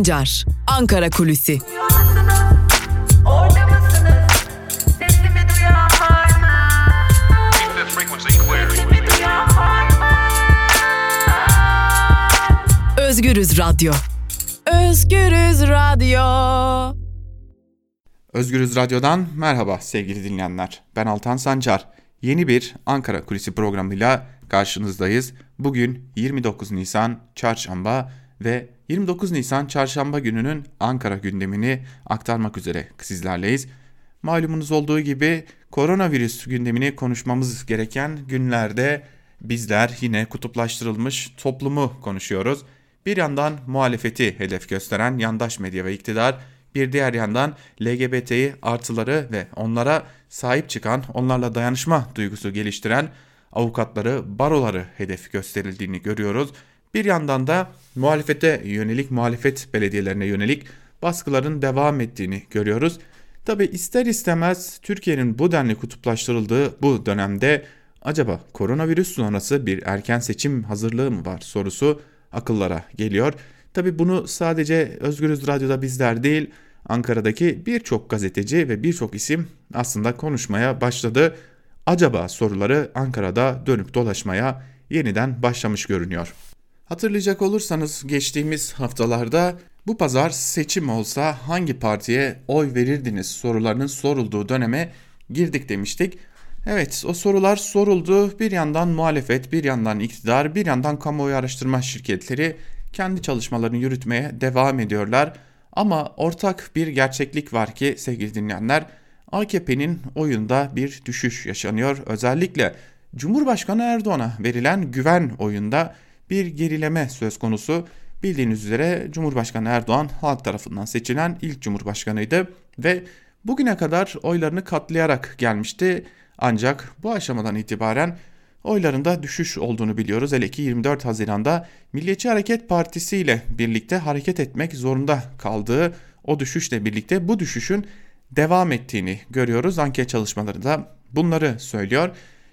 Sancar, Ankara Kulüsi. Özgürüz Radyo. Özgürüz Radyo. Özgürüz Radyo'dan merhaba sevgili dinleyenler. Ben Altan Sancar. Yeni bir Ankara Kulisi programıyla karşınızdayız. Bugün 29 Nisan Çarşamba ve 29 Nisan Çarşamba gününün Ankara gündemini aktarmak üzere sizlerleyiz. Malumunuz olduğu gibi koronavirüs gündemini konuşmamız gereken günlerde bizler yine kutuplaştırılmış toplumu konuşuyoruz. Bir yandan muhalefeti hedef gösteren yandaş medya ve iktidar, bir diğer yandan LGBT'yi artıları ve onlara sahip çıkan, onlarla dayanışma duygusu geliştiren avukatları, baroları hedef gösterildiğini görüyoruz. Bir yandan da muhalefete yönelik, muhalefet belediyelerine yönelik baskıların devam ettiğini görüyoruz. Tabi ister istemez Türkiye'nin bu denli kutuplaştırıldığı bu dönemde acaba koronavirüs sonrası bir erken seçim hazırlığı mı var sorusu akıllara geliyor. Tabi bunu sadece Özgürüz Radyo'da bizler değil Ankara'daki birçok gazeteci ve birçok isim aslında konuşmaya başladı. Acaba soruları Ankara'da dönüp dolaşmaya yeniden başlamış görünüyor. Hatırlayacak olursanız geçtiğimiz haftalarda bu pazar seçim olsa hangi partiye oy verirdiniz sorularının sorulduğu döneme girdik demiştik. Evet o sorular soruldu. Bir yandan muhalefet, bir yandan iktidar, bir yandan kamuoyu araştırma şirketleri kendi çalışmalarını yürütmeye devam ediyorlar. Ama ortak bir gerçeklik var ki sevgili dinleyenler AKP'nin oyunda bir düşüş yaşanıyor. Özellikle Cumhurbaşkanı Erdoğan'a verilen güven oyunda bir gerileme söz konusu. Bildiğiniz üzere Cumhurbaşkanı Erdoğan halk tarafından seçilen ilk cumhurbaşkanıydı ve bugüne kadar oylarını katlayarak gelmişti. Ancak bu aşamadan itibaren oylarında düşüş olduğunu biliyoruz. Hele ki 24 Haziran'da Milliyetçi Hareket Partisi ile birlikte hareket etmek zorunda kaldığı o düşüşle birlikte bu düşüşün devam ettiğini görüyoruz. Anket çalışmaları da bunları söylüyor.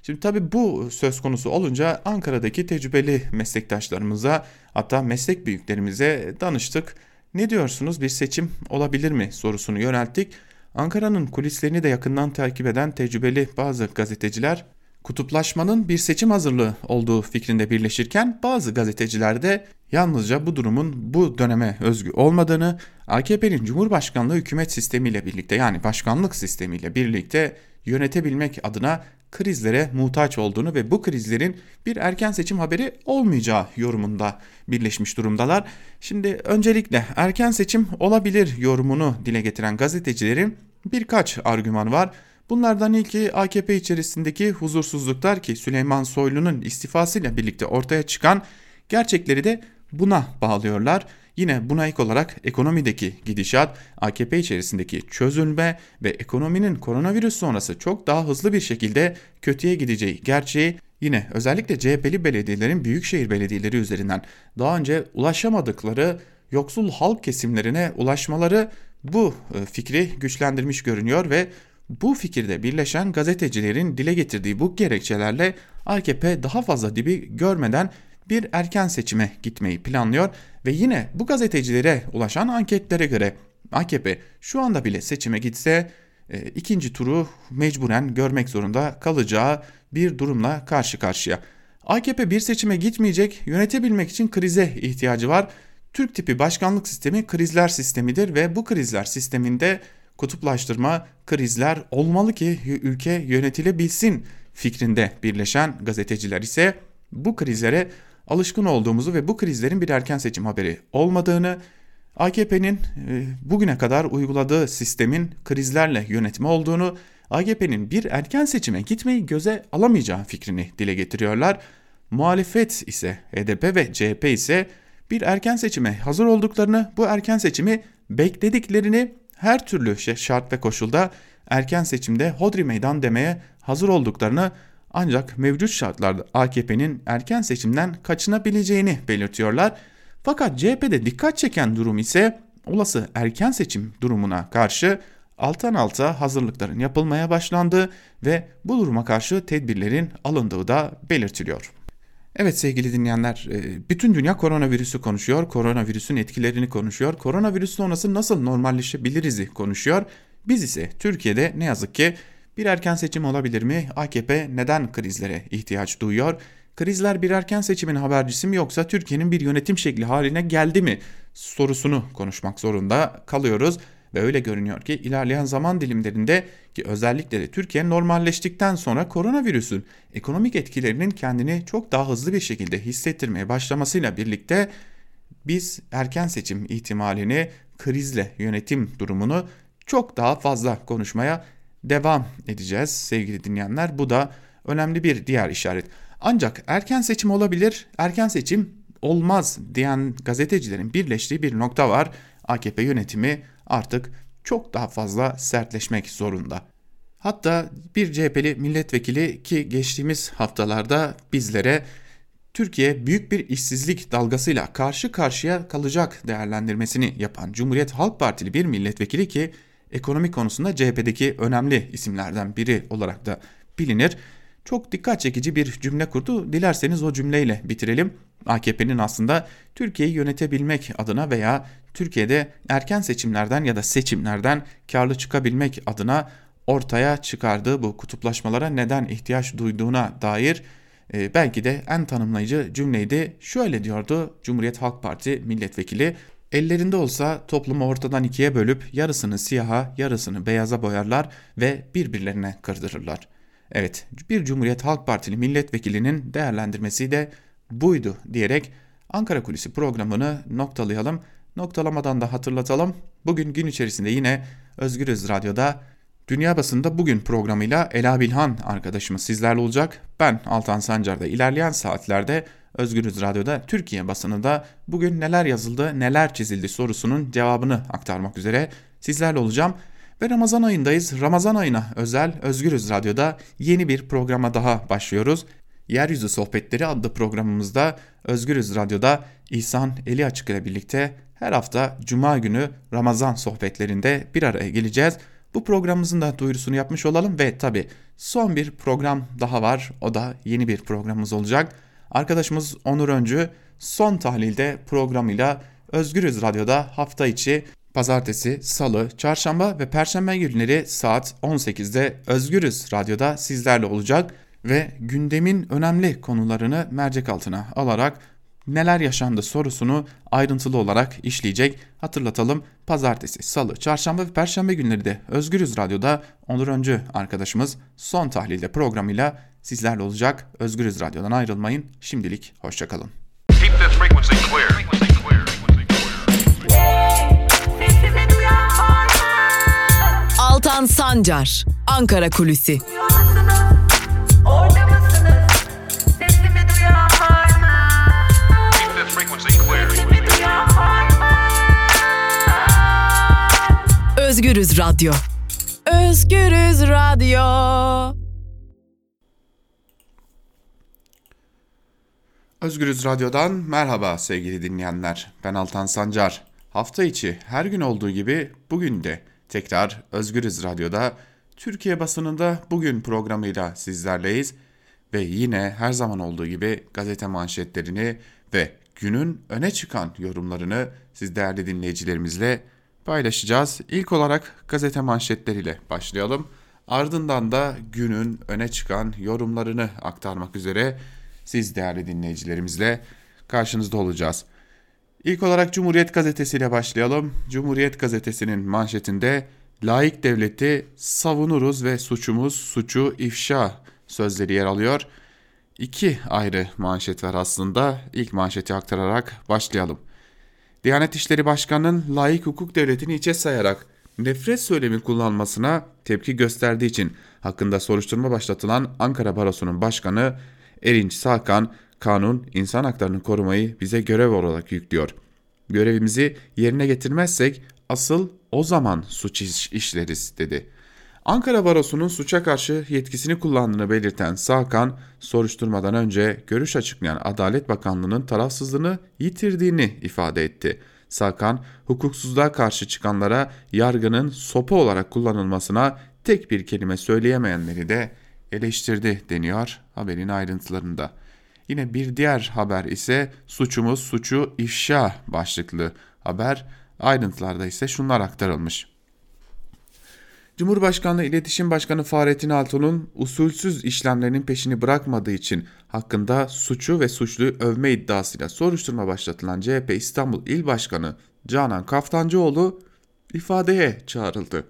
Şimdi tabii bu söz konusu olunca Ankara'daki tecrübeli meslektaşlarımıza hatta meslek büyüklerimize danıştık. Ne diyorsunuz bir seçim olabilir mi sorusunu yönelttik. Ankara'nın kulislerini de yakından takip eden tecrübeli bazı gazeteciler kutuplaşmanın bir seçim hazırlığı olduğu fikrinde birleşirken bazı gazeteciler de yalnızca bu durumun bu döneme özgü olmadığını, AKP'nin Cumhurbaşkanlığı hükümet sistemiyle birlikte yani başkanlık sistemiyle birlikte yönetebilmek adına krizlere muhtaç olduğunu ve bu krizlerin bir erken seçim haberi olmayacağı yorumunda birleşmiş durumdalar. Şimdi öncelikle erken seçim olabilir yorumunu dile getiren gazetecilerin birkaç argüman var. Bunlardan ilki AKP içerisindeki huzursuzluklar ki Süleyman Soylu'nun istifasıyla birlikte ortaya çıkan gerçekleri de buna bağlıyorlar. Yine buna ek olarak ekonomideki gidişat, AKP içerisindeki çözülme ve ekonominin koronavirüs sonrası çok daha hızlı bir şekilde kötüye gideceği gerçeği yine özellikle CHP'li belediyelerin büyükşehir belediyeleri üzerinden daha önce ulaşamadıkları yoksul halk kesimlerine ulaşmaları bu e, fikri güçlendirmiş görünüyor ve bu fikirde birleşen gazetecilerin dile getirdiği bu gerekçelerle AKP daha fazla dibi görmeden bir erken seçime gitmeyi planlıyor ve yine bu gazetecilere ulaşan anketlere göre AKP şu anda bile seçime gitse e, ikinci turu mecburen görmek zorunda kalacağı bir durumla karşı karşıya. AKP bir seçime gitmeyecek, yönetebilmek için krize ihtiyacı var. Türk tipi başkanlık sistemi krizler sistemidir ve bu krizler sisteminde kutuplaştırma, krizler olmalı ki ülke yönetilebilsin fikrinde birleşen gazeteciler ise bu krizlere alışkın olduğumuzu ve bu krizlerin bir erken seçim haberi olmadığını, AKP'nin e, bugüne kadar uyguladığı sistemin krizlerle yönetme olduğunu, AKP'nin bir erken seçime gitmeyi göze alamayacağı fikrini dile getiriyorlar. Muhalefet ise HDP ve CHP ise bir erken seçime hazır olduklarını, bu erken seçimi beklediklerini her türlü şart ve koşulda erken seçimde hodri meydan demeye hazır olduklarını ancak mevcut şartlarda AKP'nin erken seçimden kaçınabileceğini belirtiyorlar. Fakat CHP'de dikkat çeken durum ise olası erken seçim durumuna karşı alttan alta hazırlıkların yapılmaya başlandığı ve bu duruma karşı tedbirlerin alındığı da belirtiliyor. Evet sevgili dinleyenler, e, bütün dünya koronavirüsü konuşuyor, koronavirüsün etkilerini konuşuyor, koronavirüs sonrası nasıl normalleşebiliriz konuşuyor. Biz ise Türkiye'de ne yazık ki bir erken seçim olabilir mi? AKP neden krizlere ihtiyaç duyuyor? Krizler bir erken seçimin habercisi mi yoksa Türkiye'nin bir yönetim şekli haline geldi mi sorusunu konuşmak zorunda kalıyoruz. Ve öyle görünüyor ki ilerleyen zaman dilimlerinde ki özellikle de Türkiye normalleştikten sonra koronavirüsün ekonomik etkilerinin kendini çok daha hızlı bir şekilde hissettirmeye başlamasıyla birlikte biz erken seçim ihtimalini, krizle yönetim durumunu çok daha fazla konuşmaya devam edeceğiz sevgili dinleyenler. Bu da önemli bir diğer işaret. Ancak erken seçim olabilir, erken seçim olmaz diyen gazetecilerin birleştiği bir nokta var. AKP yönetimi artık çok daha fazla sertleşmek zorunda. Hatta bir CHP'li milletvekili ki geçtiğimiz haftalarda bizlere Türkiye büyük bir işsizlik dalgasıyla karşı karşıya kalacak değerlendirmesini yapan Cumhuriyet Halk Partili bir milletvekili ki ekonomi konusunda CHP'deki önemli isimlerden biri olarak da bilinir. Çok dikkat çekici bir cümle kurdu. Dilerseniz o cümleyle bitirelim. AKP'nin aslında Türkiye'yi yönetebilmek adına veya Türkiye'de erken seçimlerden ya da seçimlerden karlı çıkabilmek adına ortaya çıkardığı bu kutuplaşmalara neden ihtiyaç duyduğuna dair e, belki de en tanımlayıcı cümleydi. Şöyle diyordu Cumhuriyet Halk Parti milletvekili Ellerinde olsa toplumu ortadan ikiye bölüp yarısını siyaha yarısını beyaza boyarlar ve birbirlerine kırdırırlar. Evet bir Cumhuriyet Halk Partili milletvekilinin değerlendirmesi de buydu diyerek Ankara Kulisi programını noktalayalım. Noktalamadan da hatırlatalım. Bugün gün içerisinde yine Özgürüz Radyo'da Dünya Basında Bugün programıyla Ela Bilhan arkadaşımız sizlerle olacak. Ben Altan Sancar'da ilerleyen saatlerde Özgürüz Radyo'da Türkiye basınında bugün neler yazıldı, neler çizildi sorusunun cevabını aktarmak üzere sizlerle olacağım. Ve Ramazan ayındayız. Ramazan ayına özel Özgürüz Radyo'da yeni bir programa daha başlıyoruz. Yeryüzü Sohbetleri adlı programımızda Özgürüz Radyo'da İhsan Eli Açık ile birlikte her hafta Cuma günü Ramazan sohbetlerinde bir araya geleceğiz. Bu programımızın da duyurusunu yapmış olalım ve tabi son bir program daha var. O da yeni bir programımız olacak. Arkadaşımız Onur Öncü son tahlilde programıyla Özgürüz Radyo'da hafta içi pazartesi, salı, çarşamba ve perşembe günleri saat 18'de Özgürüz Radyo'da sizlerle olacak ve gündemin önemli konularını mercek altına alarak neler yaşandı sorusunu ayrıntılı olarak işleyecek. Hatırlatalım pazartesi, salı, çarşamba ve perşembe günleri de Özgürüz Radyo'da Onur Öncü arkadaşımız son tahlilde programıyla sizlerle olacak. Özgürüz Radyo'dan ayrılmayın. Şimdilik hoşçakalın. Altan Sancar, Ankara Kulüsi. Özgürüz Radyo. Özgürüz Radyo. Özgürüz Radyo'dan merhaba sevgili dinleyenler. Ben Altan Sancar. Hafta içi her gün olduğu gibi bugün de tekrar Özgürüz Radyo'da Türkiye basınında bugün programıyla sizlerleyiz ve yine her zaman olduğu gibi gazete manşetlerini ve günün öne çıkan yorumlarını siz değerli dinleyicilerimizle paylaşacağız. İlk olarak gazete manşetleriyle başlayalım. Ardından da günün öne çıkan yorumlarını aktarmak üzere siz değerli dinleyicilerimizle karşınızda olacağız. İlk olarak Cumhuriyet Gazetesi ile başlayalım. Cumhuriyet Gazetesi'nin manşetinde layık devleti savunuruz ve suçumuz suçu ifşa sözleri yer alıyor. İki ayrı manşet var aslında. İlk manşeti aktararak başlayalım. Diyanet İşleri Başkanı'nın layık hukuk devletini içe sayarak nefret söylemi kullanmasına tepki gösterdiği için hakkında soruşturma başlatılan Ankara Barosu'nun başkanı Erinç Sakan, kanun insan haklarını korumayı bize görev olarak yüklüyor. Görevimizi yerine getirmezsek asıl o zaman suç iş işleriz dedi. Ankara Barosu'nun suça karşı yetkisini kullandığını belirten Sakan, soruşturmadan önce görüş açıklayan Adalet Bakanlığı'nın tarafsızlığını yitirdiğini ifade etti. Sakan, hukuksuzluğa karşı çıkanlara yargının sopa olarak kullanılmasına tek bir kelime söyleyemeyenleri de eleştirdi deniyor haberin ayrıntılarında. Yine bir diğer haber ise suçumuz suçu ifşa başlıklı haber. Ayrıntılarda ise şunlar aktarılmış. Cumhurbaşkanlığı İletişim Başkanı Fahrettin Altun'un usulsüz işlemlerinin peşini bırakmadığı için hakkında suçu ve suçluyu övme iddiasıyla soruşturma başlatılan CHP İstanbul İl Başkanı Canan Kaftancıoğlu ifadeye çağrıldı.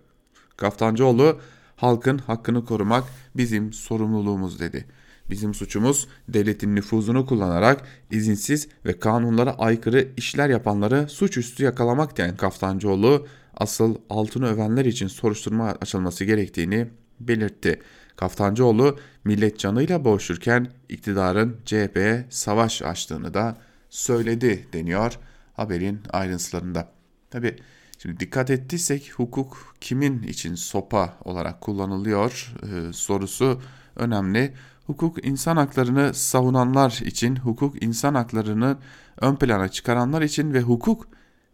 Kaftancıoğlu halkın hakkını korumak bizim sorumluluğumuz dedi. Bizim suçumuz devletin nüfuzunu kullanarak izinsiz ve kanunlara aykırı işler yapanları suçüstü yakalamak diyen Kaftancıoğlu asıl altını övenler için soruşturma açılması gerektiğini belirtti. Kaftancıoğlu millet canıyla boğuşurken iktidarın CHP'ye savaş açtığını da söyledi deniyor haberin ayrıntılarında. Tabi şimdi dikkat ettiysek hukuk kimin için sopa olarak kullanılıyor e, sorusu önemli. Hukuk insan haklarını savunanlar için, hukuk insan haklarını ön plana çıkaranlar için ve hukuk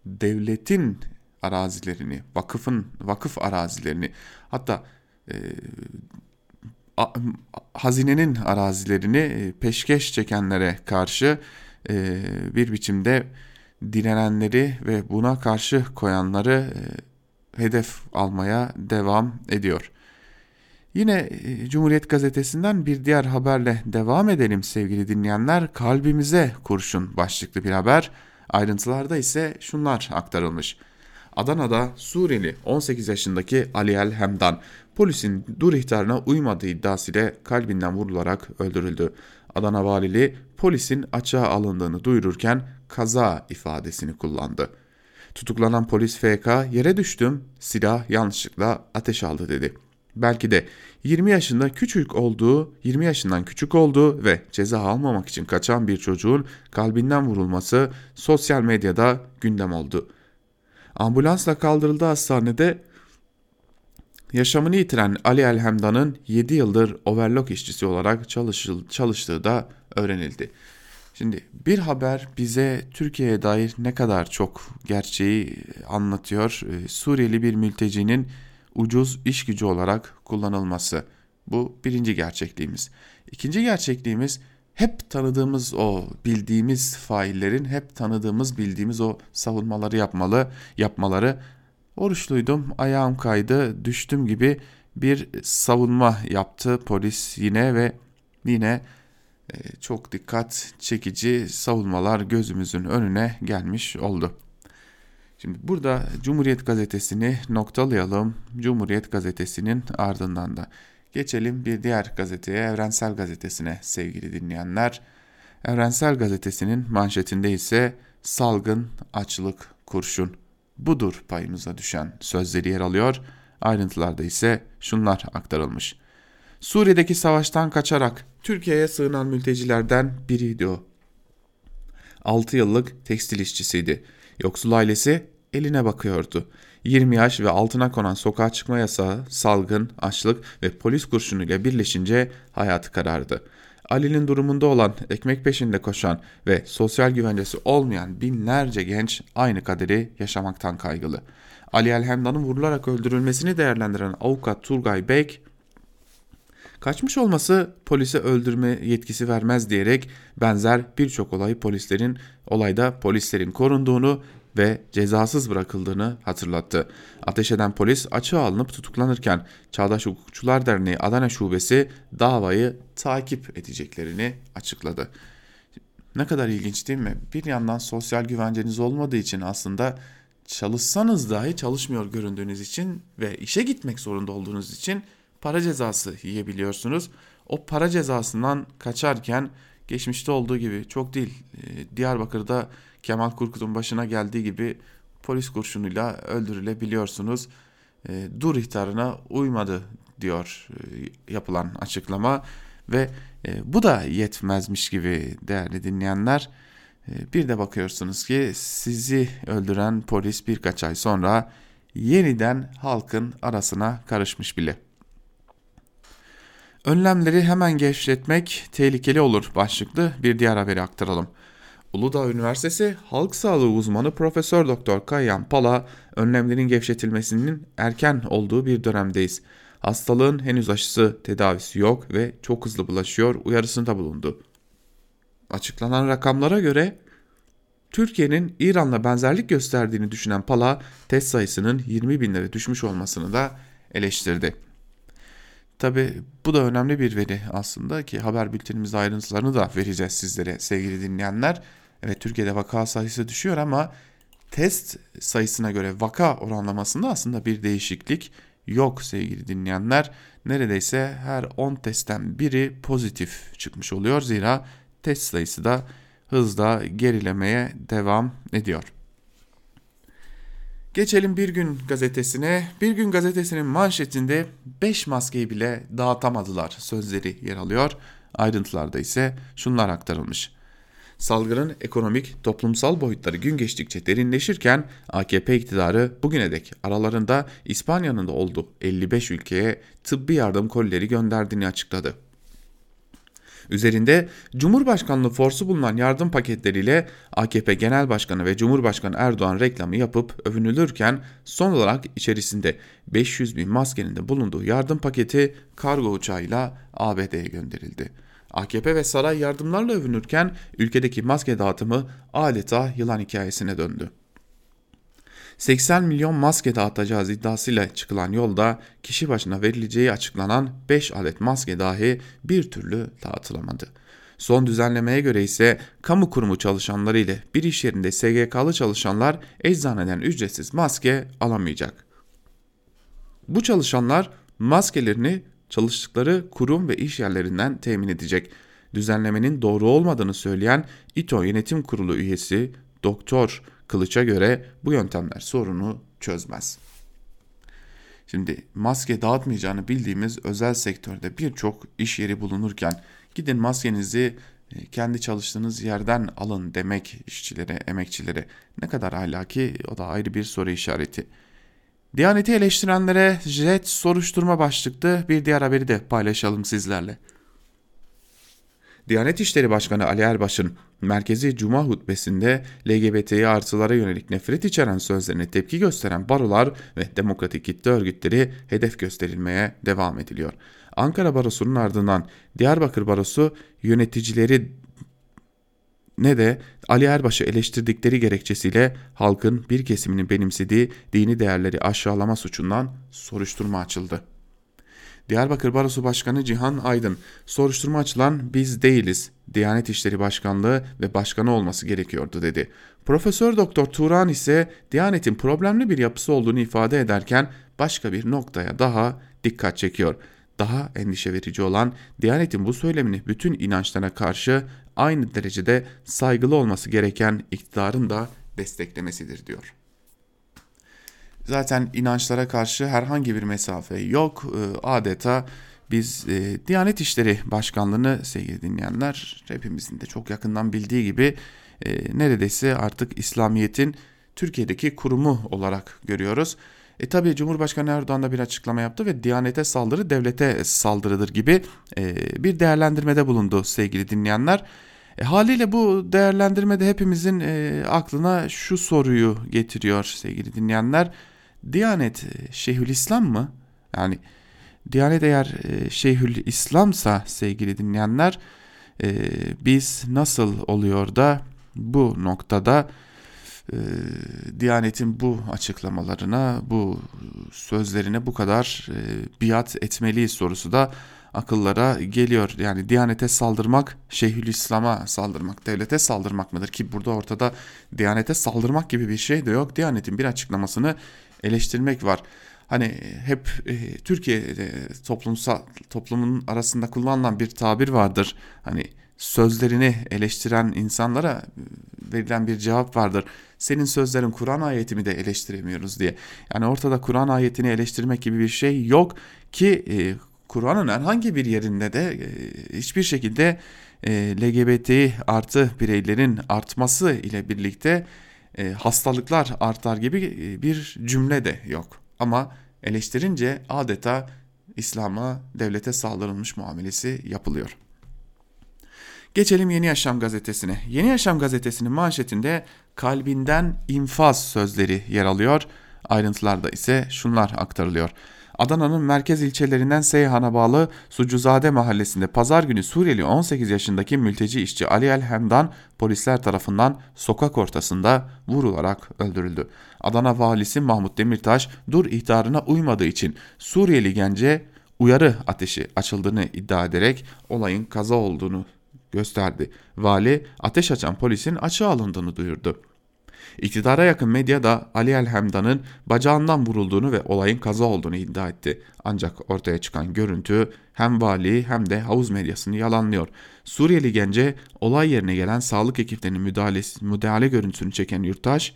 devletin arazilerini, vakıfın vakıf arazilerini hatta e, a, hazinenin arazilerini e, peşkeş çekenlere karşı e, bir biçimde direnenleri ve buna karşı koyanları e, hedef almaya devam ediyor. Yine e, Cumhuriyet Gazetesi'nden bir diğer haberle devam edelim sevgili dinleyenler. Kalbimize kurşun başlıklı bir haber. Ayrıntılarda ise şunlar aktarılmış. Adana'da Suriyeli 18 yaşındaki Ali El Hemdan polisin dur ihtarına uymadığı iddiasıyla kalbinden vurularak öldürüldü. Adana valiliği polisin açığa alındığını duyururken kaza ifadesini kullandı. Tutuklanan polis FK yere düştüm silah yanlışlıkla ateş aldı dedi. Belki de 20 yaşında küçük olduğu, 20 yaşından küçük olduğu ve ceza almamak için kaçan bir çocuğun kalbinden vurulması sosyal medyada gündem oldu. Ambulansla kaldırıldığı hastanede yaşamını yitiren Ali Elhemdan'ın 7 yıldır overlock işçisi olarak çalıştığı da öğrenildi. Şimdi bir haber bize Türkiye'ye dair ne kadar çok gerçeği anlatıyor. Ee, Suriyeli bir mültecinin ucuz iş gücü olarak kullanılması. Bu birinci gerçekliğimiz. İkinci gerçekliğimiz hep tanıdığımız o bildiğimiz faillerin hep tanıdığımız bildiğimiz o savunmaları yapmalı yapmaları oruçluydum ayağım kaydı düştüm gibi bir savunma yaptı polis yine ve yine e, çok dikkat çekici savunmalar gözümüzün önüne gelmiş oldu. Şimdi burada Cumhuriyet Gazetesi'ni noktalayalım. Cumhuriyet Gazetesi'nin ardından da geçelim bir diğer gazeteye Evrensel Gazetesi'ne sevgili dinleyenler. Evrensel Gazetesi'nin manşetinde ise salgın, açlık, kurşun. Budur payımıza düşen sözleri yer alıyor. Ayrıntılarda ise şunlar aktarılmış. Suriye'deki savaştan kaçarak Türkiye'ye sığınan mültecilerden biriydi o. 6 yıllık tekstil işçisiydi. Yoksul ailesi eline bakıyordu. 20 yaş ve altına konan sokağa çıkma yasağı, salgın, açlık ve polis kurşunuyla birleşince hayatı karardı. Ali'nin durumunda olan, ekmek peşinde koşan ve sosyal güvencesi olmayan binlerce genç aynı kaderi yaşamaktan kaygılı. Ali Elhemdan'ın vurularak öldürülmesini değerlendiren avukat Turgay Bek, kaçmış olması polise öldürme yetkisi vermez diyerek benzer birçok olayı polislerin olayda polislerin korunduğunu ve cezasız bırakıldığını hatırlattı. Ateş eden polis açığa alınıp tutuklanırken Çağdaş Hukukçular Derneği Adana Şubesi davayı takip edeceklerini açıkladı. Ne kadar ilginç değil mi? Bir yandan sosyal güvenceniz olmadığı için aslında çalışsanız dahi çalışmıyor göründüğünüz için ve işe gitmek zorunda olduğunuz için para cezası yiyebiliyorsunuz. O para cezasından kaçarken geçmişte olduğu gibi çok değil Diyarbakır'da Kemal Kurkut'un başına geldiği gibi polis kurşunuyla öldürülebiliyorsunuz. E, dur ihtarına uymadı diyor e, yapılan açıklama ve e, bu da yetmezmiş gibi değerli dinleyenler. E, bir de bakıyorsunuz ki sizi öldüren polis birkaç ay sonra yeniden halkın arasına karışmış bile. Önlemleri hemen gevşetmek tehlikeli olur başlıklı bir diğer haberi aktaralım. Uludağ Üniversitesi Halk Sağlığı uzmanı Profesör Doktor Kayyan Pala, önlemlerin gevşetilmesinin erken olduğu bir dönemdeyiz. Hastalığın henüz aşısı, tedavisi yok ve çok hızlı bulaşıyor uyarısında bulundu. açıklanan rakamlara göre Türkiye'nin İran'la benzerlik gösterdiğini düşünen Pala test sayısının 20 binlere düşmüş olmasını da eleştirdi. Tabi bu da önemli bir veri aslında ki haber bültenimizde ayrıntılarını da vereceğiz sizlere sevgili dinleyenler. Evet Türkiye'de vaka sayısı düşüyor ama test sayısına göre vaka oranlamasında aslında bir değişiklik yok sevgili dinleyenler. Neredeyse her 10 testten biri pozitif çıkmış oluyor. Zira test sayısı da hızla gerilemeye devam ediyor. Geçelim Bir Gün gazetesine. Bir Gün gazetesinin manşetinde 5 maskeyi bile dağıtamadılar sözleri yer alıyor. Ayrıntılarda ise şunlar aktarılmış. Salgının ekonomik, toplumsal boyutları gün geçtikçe derinleşirken AKP iktidarı bugüne dek aralarında İspanya'nın da olduğu 55 ülkeye tıbbi yardım kolileri gönderdiğini açıkladı. Üzerinde Cumhurbaşkanlığı forsu bulunan yardım paketleriyle AKP Genel Başkanı ve Cumhurbaşkanı Erdoğan reklamı yapıp övünülürken son olarak içerisinde 500 bin maskenin de bulunduğu yardım paketi kargo uçağıyla ABD'ye gönderildi. AKP ve saray yardımlarla övünürken ülkedeki maske dağıtımı adeta yılan hikayesine döndü. 80 milyon maske dağıtacağız iddiasıyla çıkılan yolda kişi başına verileceği açıklanan 5 adet maske dahi bir türlü dağıtılamadı. Son düzenlemeye göre ise kamu kurumu çalışanları ile bir iş yerinde SGK'lı çalışanlar eczaneden ücretsiz maske alamayacak. Bu çalışanlar maskelerini çalıştıkları kurum ve iş yerlerinden temin edecek. Düzenlemenin doğru olmadığını söyleyen İTO Yönetim Kurulu üyesi Doktor Kılıç'a göre bu yöntemler sorunu çözmez. Şimdi maske dağıtmayacağını bildiğimiz özel sektörde birçok iş yeri bulunurken gidin maskenizi e, kendi çalıştığınız yerden alın demek işçilere, emekçilere ne kadar ahlaki o da ayrı bir soru işareti. Diyaneti eleştirenlere jet soruşturma başlıklı bir diğer haberi de paylaşalım sizlerle. Diyanet İşleri Başkanı Ali Erbaş'ın merkezi Cuma hutbesinde LGBT'yi artılara yönelik nefret içeren sözlerine tepki gösteren barolar ve demokratik kitle örgütleri hedef gösterilmeye devam ediliyor. Ankara Barosu'nun ardından Diyarbakır Barosu yöneticileri ne de Ali Erbaş'ı eleştirdikleri gerekçesiyle halkın bir kesiminin benimsediği dini değerleri aşağılama suçundan soruşturma açıldı. Diyarbakır Barosu Başkanı Cihan Aydın, soruşturma açılan biz değiliz, Diyanet İşleri Başkanlığı ve başkanı olması gerekiyordu dedi. Profesör Doktor Turan ise Diyanet'in problemli bir yapısı olduğunu ifade ederken başka bir noktaya daha dikkat çekiyor. Daha endişe verici olan Diyanet'in bu söylemini bütün inançlara karşı aynı derecede saygılı olması gereken iktidarın da desteklemesidir diyor. Zaten inançlara karşı herhangi bir mesafe yok. Ee, adeta biz e, Diyanet İşleri Başkanlığı'nı sevgili dinleyenler hepimizin de çok yakından bildiği gibi e, neredeyse artık İslamiyet'in Türkiye'deki kurumu olarak görüyoruz. E tabi Cumhurbaşkanı Erdoğan da bir açıklama yaptı ve Diyanete saldırı devlete saldırıdır gibi e, bir değerlendirmede bulundu sevgili dinleyenler. E, haliyle bu değerlendirmede hepimizin e, aklına şu soruyu getiriyor sevgili dinleyenler. Diyanet e, Şeyhül İslam mı? Yani Diyanet eğer e, Şeyhül İslamsa sevgili dinleyenler e, biz nasıl oluyor da bu noktada Diyanet'in bu açıklamalarına, bu sözlerine bu kadar biat etmeliyiz sorusu da akıllara geliyor. Yani Diyanete saldırmak, Şeyhülislam'a saldırmak, devlete saldırmak mıdır? Ki burada ortada Diyanete saldırmak gibi bir şey de yok. Diyanet'in bir açıklamasını eleştirmek var. Hani hep e, Türkiye'de toplumsal toplumun arasında kullanılan bir tabir vardır. Hani sözlerini eleştiren insanlara e, verilen bir cevap vardır. Senin sözlerin Kur'an ayetimi de eleştiremiyoruz diye. Yani ortada Kur'an ayetini eleştirmek gibi bir şey yok ki e, Kur'an'ın herhangi bir yerinde de e, hiçbir şekilde e, LGBT artı bireylerin artması ile birlikte e, hastalıklar artar gibi e, bir cümle de yok. Ama eleştirince adeta İslam'a, devlete saldırılmış muamelesi yapılıyor. Geçelim Yeni Yaşam gazetesine. Yeni Yaşam gazetesinin manşetinde kalbinden infaz sözleri yer alıyor. Ayrıntılarda ise şunlar aktarılıyor. Adana'nın merkez ilçelerinden Seyhan'a bağlı Sucuzade mahallesinde pazar günü Suriyeli 18 yaşındaki mülteci işçi Ali El polisler tarafından sokak ortasında vurularak öldürüldü. Adana valisi Mahmut Demirtaş dur ihtarına uymadığı için Suriyeli gence uyarı ateşi açıldığını iddia ederek olayın kaza olduğunu gösterdi. Vali ateş açan polisin açığa alındığını duyurdu. İktidara yakın medya da Ali Elhemdan'ın bacağından vurulduğunu ve olayın kaza olduğunu iddia etti. Ancak ortaya çıkan görüntü hem vali hem de havuz medyasını yalanlıyor. Suriyeli gence olay yerine gelen sağlık ekiplerinin müdahalesi, müdahale görüntüsünü çeken yurttaş,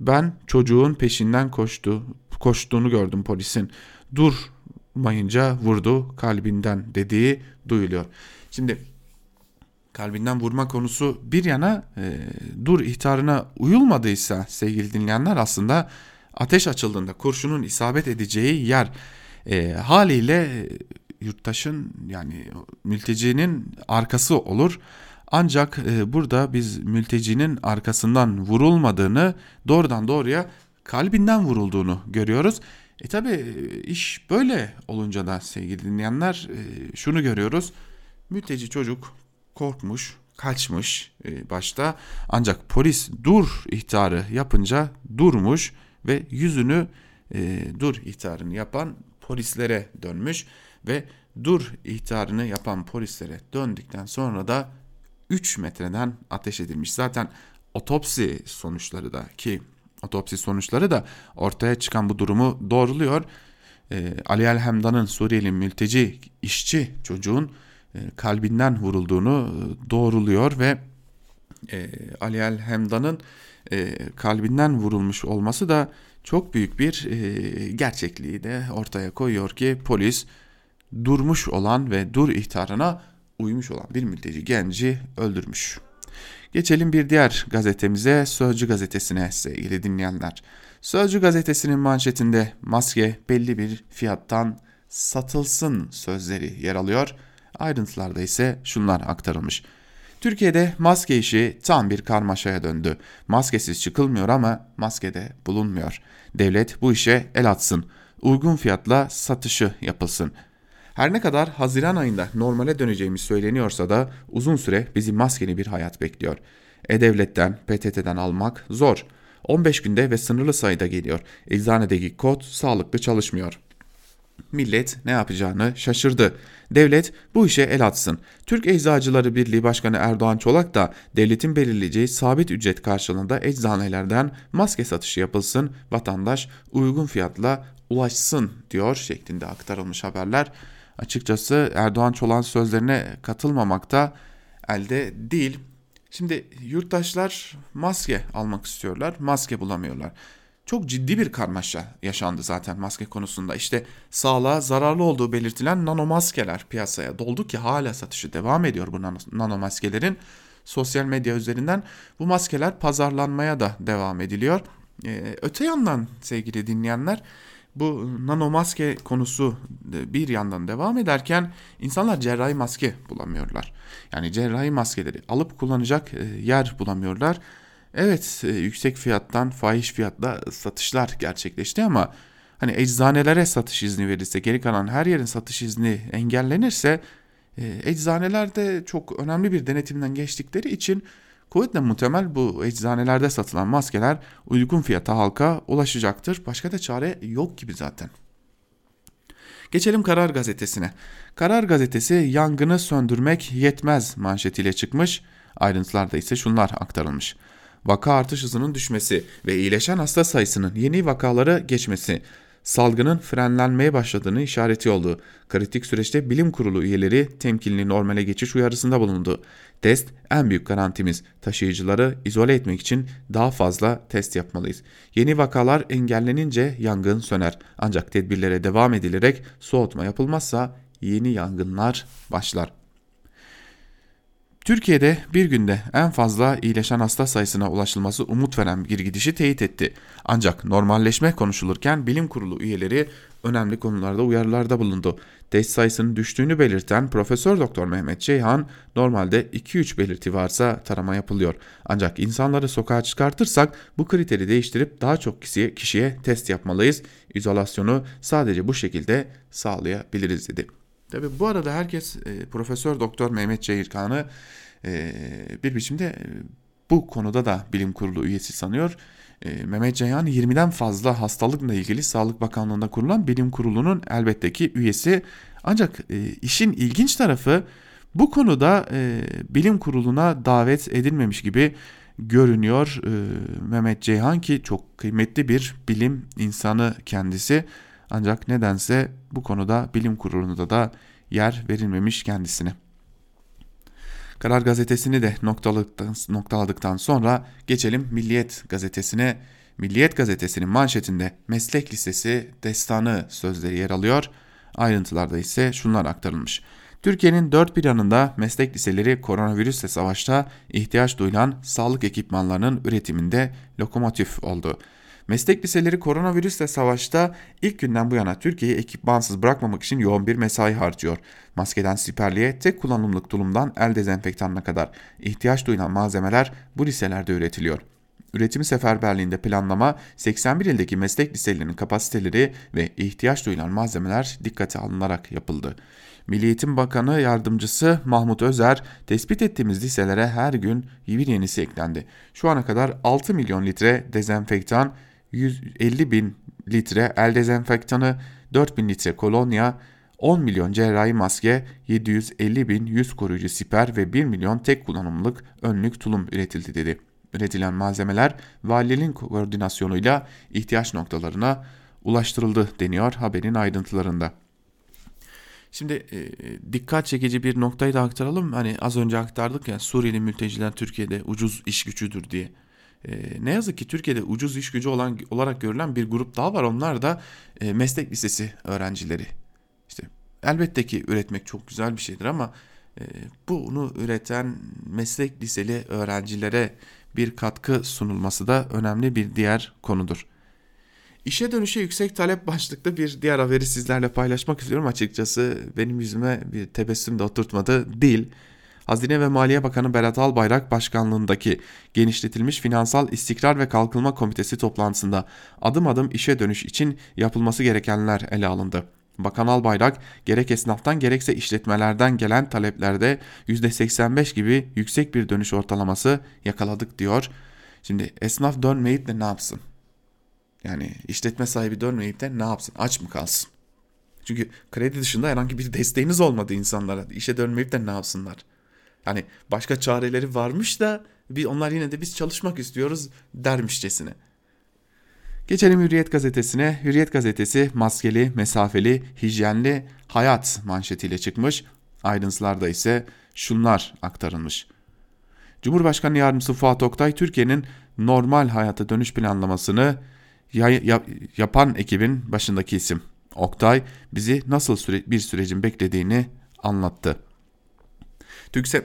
ben çocuğun peşinden koştu, koştuğunu gördüm polisin. Durmayınca vurdu kalbinden dediği duyuluyor. Şimdi kalbinden vurma konusu bir yana e, dur ihtarına uyulmadıysa sevgili dinleyenler aslında ateş açıldığında kurşunun isabet edeceği yer e, haliyle yurttaşın yani mültecinin arkası olur. Ancak e, burada biz mültecinin arkasından vurulmadığını doğrudan doğruya kalbinden vurulduğunu görüyoruz. E tabi iş böyle olunca da sevgili dinleyenler e, şunu görüyoruz. Mülteci çocuk korkmuş, kaçmış e, başta ancak polis dur ihtarı yapınca durmuş ve yüzünü e, dur ihtarını yapan polislere dönmüş ve dur ihtarını yapan polislere döndükten sonra da 3 metreden ateş edilmiş. Zaten otopsi sonuçları da ki otopsi sonuçları da ortaya çıkan bu durumu doğruluyor. E, Ali Elhemdan'ın Suriyeli mülteci işçi çocuğun kalbinden vurulduğunu e, doğruluyor ve e, Ali El Hemdan'ın e, kalbinden vurulmuş olması da çok büyük bir e, gerçekliği de ortaya koyuyor ki polis durmuş olan ve dur ihtarına uymuş olan bir mülteci genci öldürmüş. Geçelim bir diğer gazetemize Sözcü gazetesine sevgili dinleyenler. Sözcü gazetesinin manşetinde maske belli bir fiyattan satılsın sözleri yer alıyor. Ayrıntılarda ise şunlar aktarılmış. Türkiye'de maske işi tam bir karmaşaya döndü. Maskesiz çıkılmıyor ama maske de bulunmuyor. Devlet bu işe el atsın. Uygun fiyatla satışı yapılsın. Her ne kadar Haziran ayında normale döneceğimiz söyleniyorsa da uzun süre bizi maskeli bir hayat bekliyor. E-Devlet'ten, PTT'den almak zor. 15 günde ve sınırlı sayıda geliyor. Eczanedeki kod sağlıklı çalışmıyor. Millet ne yapacağını şaşırdı. Devlet bu işe el atsın. Türk Eczacıları Birliği Başkanı Erdoğan Çolak da devletin belirleyeceği sabit ücret karşılığında eczanelerden maske satışı yapılsın, vatandaş uygun fiyatla ulaşsın diyor şeklinde aktarılmış haberler. Açıkçası Erdoğan Çolak'ın sözlerine katılmamakta elde değil. Şimdi yurttaşlar maske almak istiyorlar, maske bulamıyorlar çok ciddi bir karmaşa yaşandı zaten maske konusunda. İşte sağlığa zararlı olduğu belirtilen nanomaskeler piyasaya doldu ki hala satışı devam ediyor bu nanomaskelerin. Sosyal medya üzerinden bu maskeler pazarlanmaya da devam ediliyor. Ee, öte yandan sevgili dinleyenler bu nanomaske konusu bir yandan devam ederken insanlar cerrahi maske bulamıyorlar. Yani cerrahi maskeleri alıp kullanacak e, yer bulamıyorlar. Evet e, yüksek fiyattan fahiş fiyatla satışlar gerçekleşti ama hani eczanelere satış izni verilse geri kalan her yerin satış izni engellenirse e, eczaneler de çok önemli bir denetimden geçtikleri için kuvvetle muhtemel bu eczanelerde satılan maskeler uygun fiyata halka ulaşacaktır. Başka da çare yok gibi zaten. Geçelim Karar Gazetesi'ne. Karar Gazetesi yangını söndürmek yetmez manşetiyle çıkmış. Ayrıntılarda ise şunlar aktarılmış vaka artış hızının düşmesi ve iyileşen hasta sayısının yeni vakaları geçmesi salgının frenlenmeye başladığını işareti oldu. Kritik süreçte bilim kurulu üyeleri temkinli normale geçiş uyarısında bulundu. Test en büyük garantimiz. Taşıyıcıları izole etmek için daha fazla test yapmalıyız. Yeni vakalar engellenince yangın söner. Ancak tedbirlere devam edilerek soğutma yapılmazsa yeni yangınlar başlar. Türkiye'de bir günde en fazla iyileşen hasta sayısına ulaşılması umut veren bir gidişi teyit etti. Ancak normalleşme konuşulurken bilim kurulu üyeleri önemli konularda uyarılarda bulundu. Test sayısının düştüğünü belirten Profesör Doktor Mehmet Ceyhan normalde 2-3 belirti varsa tarama yapılıyor. Ancak insanları sokağa çıkartırsak bu kriteri değiştirip daha çok kişiye, kişiye test yapmalıyız. İzolasyonu sadece bu şekilde sağlayabiliriz dedi. Tabi bu arada herkes e, Profesör Doktor Mehmet Ceyhan'ı e, bir biçimde e, bu konuda da bilim kurulu üyesi sanıyor. E, Mehmet Ceyhan 20'den fazla hastalıkla ilgili Sağlık Bakanlığı'nda kurulan bilim kurulunun elbette ki üyesi. Ancak e, işin ilginç tarafı bu konuda e, bilim kuruluna davet edilmemiş gibi görünüyor e, Mehmet Ceyhan ki çok kıymetli bir bilim insanı kendisi. Ancak nedense bu konuda bilim kurulunda da yer verilmemiş kendisine. Karar gazetesini de noktaladıktan sonra geçelim Milliyet gazetesine. Milliyet gazetesinin manşetinde meslek lisesi destanı sözleri yer alıyor. Ayrıntılarda ise şunlar aktarılmış. Türkiye'nin dört bir yanında meslek liseleri koronavirüsle savaşta ihtiyaç duyulan sağlık ekipmanlarının üretiminde lokomotif oldu. Meslek liseleri koronavirüsle savaşta ilk günden bu yana Türkiye'yi ekipmansız bırakmamak için yoğun bir mesai harcıyor. Maskeden siperliğe, tek kullanımlık tulumdan el dezenfektanına kadar ihtiyaç duyulan malzemeler bu liselerde üretiliyor. Üretimi seferberliğinde planlama 81 ildeki meslek liselerinin kapasiteleri ve ihtiyaç duyulan malzemeler dikkate alınarak yapıldı. Milli Eğitim Bakanı Yardımcısı Mahmut Özer, tespit ettiğimiz liselere her gün bir yenisi eklendi. Şu ana kadar 6 milyon litre dezenfektan, 150 bin litre el dezenfektanı, 4 bin litre kolonya, 10 milyon cerrahi maske, 750 bin yüz koruyucu siper ve 1 milyon tek kullanımlık önlük tulum üretildi dedi. Üretilen malzemeler valiliğin koordinasyonuyla ihtiyaç noktalarına ulaştırıldı deniyor haberin ayrıntılarında. Şimdi e, dikkat çekici bir noktayı da aktaralım. Hani az önce aktardık ya Suriyeli mülteciler Türkiye'de ucuz iş gücüdür diye. E, ne yazık ki Türkiye'de ucuz iş gücü olan olarak görülen bir grup daha var. Onlar da e, meslek lisesi öğrencileri. İşte elbette ki üretmek çok güzel bir şeydir ama e, bunu üreten meslek liseli öğrencilere bir katkı sunulması da önemli bir diğer konudur. İşe dönüşe yüksek talep başlıklı bir diğer haberi sizlerle paylaşmak istiyorum. Açıkçası benim yüzüme bir tebessüm de oturtmadı değil. Hazine ve Maliye Bakanı Berat Albayrak başkanlığındaki genişletilmiş Finansal İstikrar ve Kalkınma Komitesi toplantısında adım adım işe dönüş için yapılması gerekenler ele alındı. Bakan Albayrak gerek esnaftan gerekse işletmelerden gelen taleplerde %85 gibi yüksek bir dönüş ortalaması yakaladık diyor. Şimdi esnaf dönmeyip de ne yapsın? Yani işletme sahibi dönmeyip de ne yapsın? Aç mı kalsın? Çünkü kredi dışında herhangi bir desteğiniz olmadı insanlara. İşe dönmeyip de ne yapsınlar? Hani başka çareleri varmış da bir onlar yine de biz çalışmak istiyoruz dermişçesine. Geçelim Hürriyet gazetesine. Hürriyet gazetesi maskeli, mesafeli, hijyenli hayat manşetiyle çıkmış. Ayrıntılarda ise şunlar aktarılmış. Cumhurbaşkanı Yardımcısı Fuat Oktay Türkiye'nin normal hayata dönüş planlamasını yapan ekibin başındaki isim. Oktay bizi nasıl süre bir sürecin beklediğini anlattı.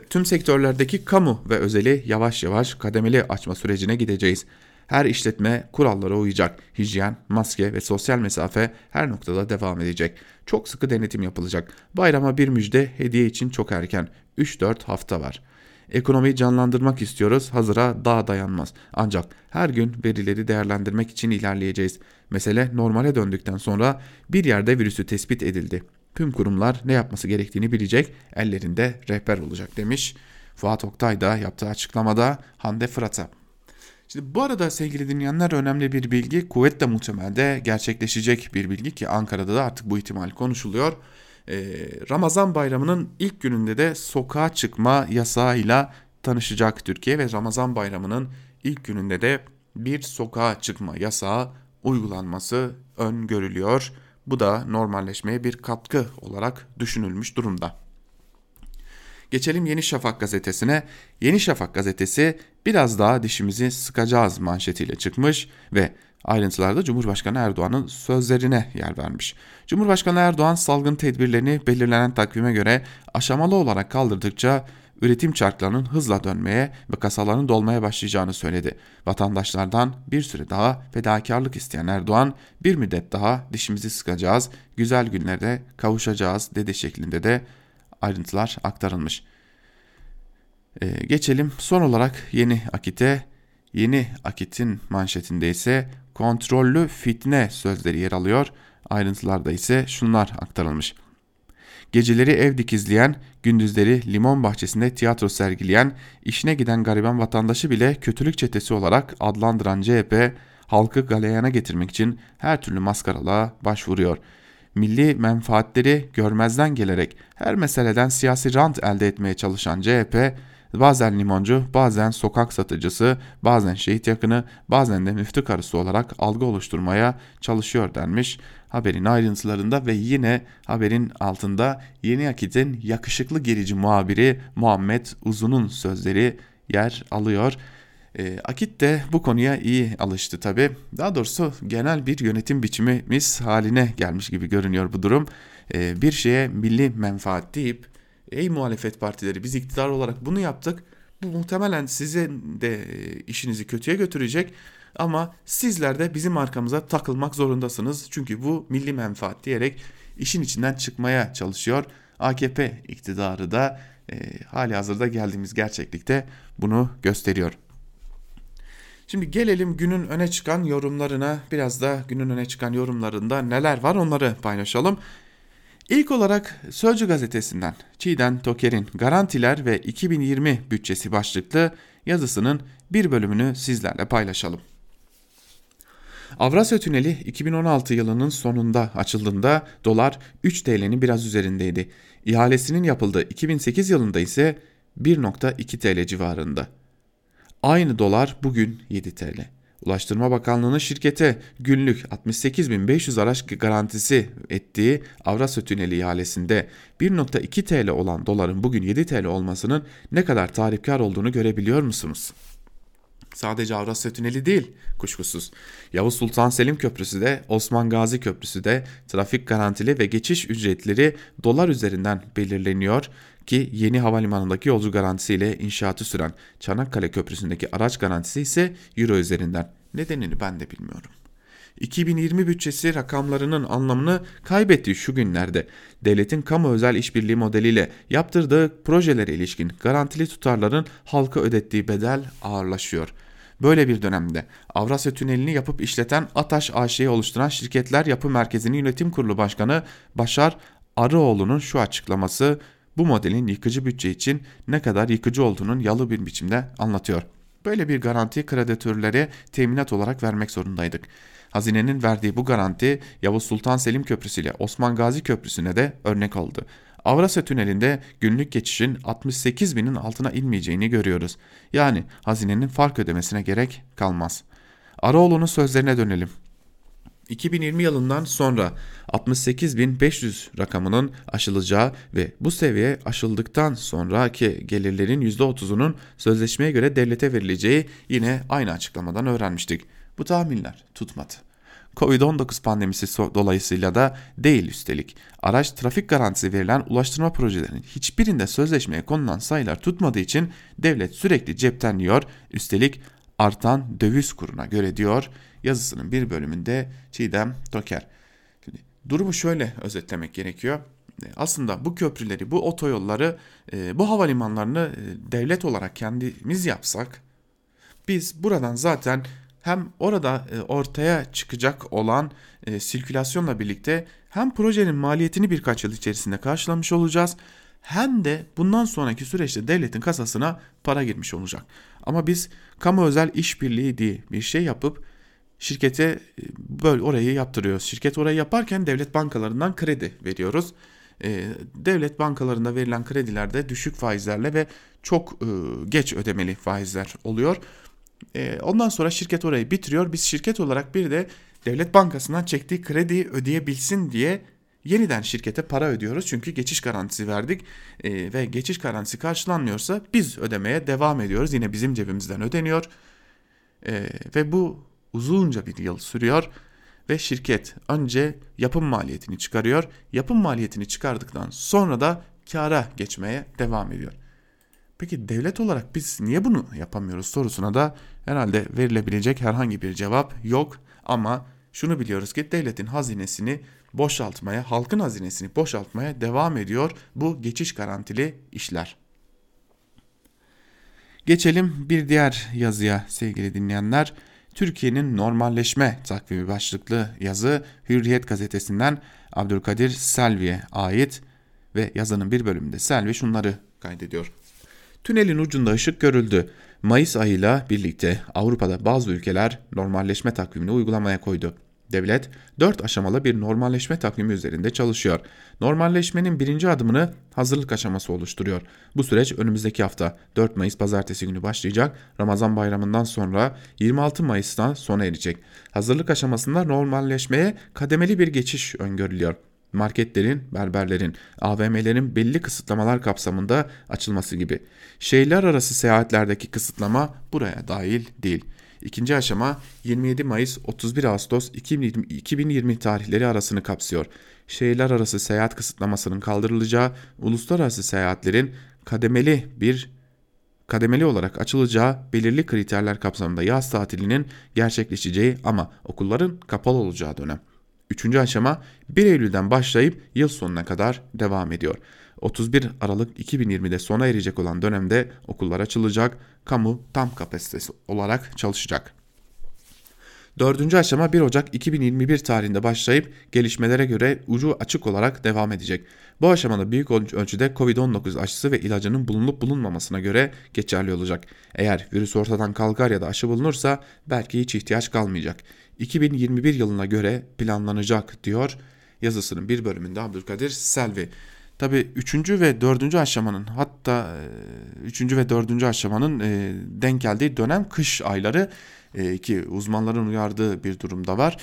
Tüm sektörlerdeki kamu ve özeli yavaş yavaş kademeli açma sürecine gideceğiz. Her işletme kurallara uyacak. Hijyen, maske ve sosyal mesafe her noktada devam edecek. Çok sıkı denetim yapılacak. Bayrama bir müjde hediye için çok erken. 3-4 hafta var. Ekonomiyi canlandırmak istiyoruz. Hazıra daha dayanmaz. Ancak her gün verileri değerlendirmek için ilerleyeceğiz. Mesele normale döndükten sonra bir yerde virüsü tespit edildi. Tüm kurumlar ne yapması gerektiğini bilecek, ellerinde rehber olacak demiş. Fuat Oktay da yaptığı açıklamada Hande Fırat'a. Şimdi bu arada sevgili dinleyenler önemli bir bilgi kuvvetle muhtemelde gerçekleşecek bir bilgi ki Ankara'da da artık bu ihtimal konuşuluyor. Ee, Ramazan bayramının ilk gününde de sokağa çıkma yasağıyla tanışacak Türkiye ve Ramazan bayramının ilk gününde de bir sokağa çıkma yasağı uygulanması öngörülüyor. Bu da normalleşmeye bir katkı olarak düşünülmüş durumda. Geçelim Yeni Şafak gazetesine. Yeni Şafak gazetesi biraz daha dişimizi sıkacağız manşetiyle çıkmış ve ayrıntılarda Cumhurbaşkanı Erdoğan'ın sözlerine yer vermiş. Cumhurbaşkanı Erdoğan salgın tedbirlerini belirlenen takvime göre aşamalı olarak kaldırdıkça üretim çarklarının hızla dönmeye ve kasaların dolmaya başlayacağını söyledi. Vatandaşlardan bir süre daha fedakarlık isteyen Erdoğan bir müddet daha dişimizi sıkacağız, güzel günlerde kavuşacağız dedi şeklinde de ayrıntılar aktarılmış. Ee, geçelim son olarak yeni akite. Yeni akitin manşetinde ise kontrollü fitne sözleri yer alıyor. Ayrıntılarda ise şunlar aktarılmış. Geceleri ev dikizleyen, gündüzleri limon bahçesinde tiyatro sergileyen, işine giden gariban vatandaşı bile kötülük çetesi olarak adlandıran CHP, halkı galeyana getirmek için her türlü maskaralığa başvuruyor. Milli menfaatleri görmezden gelerek her meseleden siyasi rant elde etmeye çalışan CHP, bazen limoncu, bazen sokak satıcısı, bazen şehit yakını, bazen de müftü karısı olarak algı oluşturmaya çalışıyor denmiş haberin ayrıntılarında ve yine haberin altında Yeni Akit'in yakışıklı gerici muhabiri Muhammed Uzun'un sözleri yer alıyor. E, Akit de bu konuya iyi alıştı tabi. Daha doğrusu genel bir yönetim biçimimiz haline gelmiş gibi görünüyor bu durum. E, bir şeye milli menfaat deyip ey muhalefet partileri biz iktidar olarak bunu yaptık. Bu muhtemelen sizin de e, işinizi kötüye götürecek. Ama sizler de bizim arkamıza takılmak zorundasınız. Çünkü bu milli menfaat diyerek işin içinden çıkmaya çalışıyor. AKP iktidarı da e, hali hazırda geldiğimiz gerçeklikte bunu gösteriyor. Şimdi gelelim günün öne çıkan yorumlarına. Biraz da günün öne çıkan yorumlarında neler var onları paylaşalım. İlk olarak Sözcü gazetesinden Çiğdem Toker'in Garantiler ve 2020 bütçesi başlıklı yazısının bir bölümünü sizlerle paylaşalım. Avrasya Tüneli 2016 yılının sonunda açıldığında dolar 3 TL'nin biraz üzerindeydi. İhalesinin yapıldığı 2008 yılında ise 1.2 TL civarında. Aynı dolar bugün 7 TL. Ulaştırma Bakanlığı'nın şirkete günlük 68.500 araç garantisi ettiği Avrasya Tüneli ihalesinde 1.2 TL olan doların bugün 7 TL olmasının ne kadar tarifkar olduğunu görebiliyor musunuz? Sadece Avrasya Tüneli değil kuşkusuz. Yavuz Sultan Selim Köprüsü de Osman Gazi Köprüsü de trafik garantili ve geçiş ücretleri dolar üzerinden belirleniyor ki yeni havalimanındaki yolcu garantisiyle inşaatı süren Çanakkale Köprüsü'ndeki araç garantisi ise euro üzerinden. Nedenini ben de bilmiyorum. 2020 bütçesi rakamlarının anlamını kaybettiği şu günlerde devletin kamu özel işbirliği modeliyle yaptırdığı projelere ilişkin garantili tutarların halka ödettiği bedel ağırlaşıyor. Böyle bir dönemde Avrasya Tüneli'ni yapıp işleten Ataş AŞ'yi oluşturan Şirketler Yapı Merkezi'nin yönetim kurulu başkanı Başar Arıoğlu'nun şu açıklaması bu modelin yıkıcı bütçe için ne kadar yıkıcı olduğunun yalı bir biçimde anlatıyor. Böyle bir garanti kreditörlere teminat olarak vermek zorundaydık. Hazinenin verdiği bu garanti Yavuz Sultan Selim Köprüsü ile Osman Gazi Köprüsü'ne de örnek oldu. Avrasya Tüneli'nde günlük geçişin 68 binin altına inmeyeceğini görüyoruz. Yani hazinenin fark ödemesine gerek kalmaz. Araoğlu'nun sözlerine dönelim. 2020 yılından sonra 68.500 rakamının aşılacağı ve bu seviye aşıldıktan sonraki gelirlerin %30'unun sözleşmeye göre devlete verileceği yine aynı açıklamadan öğrenmiştik. Bu tahminler tutmadı. Covid-19 pandemisi dolayısıyla da değil üstelik. Araç trafik garantisi verilen ulaştırma projelerinin hiçbirinde sözleşmeye konulan sayılar tutmadığı için devlet sürekli cepten yiyor. Üstelik artan döviz kuruna göre diyor yazısının bir bölümünde Çiğdem Toker. Şimdi, durumu şöyle özetlemek gerekiyor. Aslında bu köprüleri, bu otoyolları, e, bu havalimanlarını e, devlet olarak kendimiz yapsak biz buradan zaten hem orada e, ortaya çıkacak olan e, sirkülasyonla birlikte hem projenin maliyetini birkaç yıl içerisinde karşılamış olacağız hem de bundan sonraki süreçte devletin kasasına para girmiş olacak. Ama biz kamu özel işbirliği diye bir şey yapıp şirkete e, böyle orayı yaptırıyoruz. Şirket orayı yaparken devlet bankalarından kredi veriyoruz. devlet bankalarında verilen kredilerde düşük faizlerle ve çok geç ödemeli faizler oluyor. E, ondan sonra şirket orayı bitiriyor. Biz şirket olarak bir de devlet bankasından çektiği krediyi ödeyebilsin diye yeniden şirkete para ödüyoruz. Çünkü geçiş garantisi verdik e, ve geçiş garantisi karşılanmıyorsa biz ödemeye devam ediyoruz. Yine bizim cebimizden ödeniyor e, ve bu uzunca bir yıl sürüyor ve şirket önce yapım maliyetini çıkarıyor. Yapım maliyetini çıkardıktan sonra da kara geçmeye devam ediyor. Peki devlet olarak biz niye bunu yapamıyoruz sorusuna da herhalde verilebilecek herhangi bir cevap yok ama şunu biliyoruz ki devletin hazinesini boşaltmaya, halkın hazinesini boşaltmaya devam ediyor bu geçiş garantili işler. Geçelim bir diğer yazıya sevgili dinleyenler. Türkiye'nin normalleşme takvimi başlıklı yazı Hürriyet gazetesinden Abdülkadir Selvi'ye ait ve yazının bir bölümünde Selvi şunları kaydediyor. Tünelin ucunda ışık görüldü. Mayıs ayıyla birlikte Avrupa'da bazı ülkeler normalleşme takvimini uygulamaya koydu. Devlet 4 aşamalı bir normalleşme takvimi üzerinde çalışıyor. Normalleşmenin birinci adımını hazırlık aşaması oluşturuyor. Bu süreç önümüzdeki hafta 4 Mayıs pazartesi günü başlayacak. Ramazan bayramından sonra 26 Mayıs'ta sona erecek. Hazırlık aşamasında normalleşmeye kademeli bir geçiş öngörülüyor marketlerin, berberlerin, AVM'lerin belli kısıtlamalar kapsamında açılması gibi. Şehirler arası seyahatlerdeki kısıtlama buraya dahil değil. İkinci aşama 27 Mayıs 31 Ağustos 2020, 2020 tarihleri arasını kapsıyor. Şehirler arası seyahat kısıtlamasının kaldırılacağı, uluslararası seyahatlerin kademeli bir kademeli olarak açılacağı belirli kriterler kapsamında yaz tatilinin gerçekleşeceği ama okulların kapalı olacağı dönem. Üçüncü aşama 1 Eylül'den başlayıp yıl sonuna kadar devam ediyor. 31 Aralık 2020'de sona erecek olan dönemde okullar açılacak, kamu tam kapasitesi olarak çalışacak. Dördüncü aşama 1 Ocak 2021 tarihinde başlayıp gelişmelere göre ucu açık olarak devam edecek. Bu aşamada büyük ölçüde Covid-19 aşısı ve ilacının bulunup bulunmamasına göre geçerli olacak. Eğer virüs ortadan kalkar ya da aşı bulunursa belki hiç ihtiyaç kalmayacak. 2021 yılına göre planlanacak diyor yazısının bir bölümünde Abdülkadir Selvi. Tabi 3. ve 4. aşamanın hatta 3. E, ve 4. aşamanın denk geldiği dönem kış ayları ki uzmanların uyardığı bir durumda var.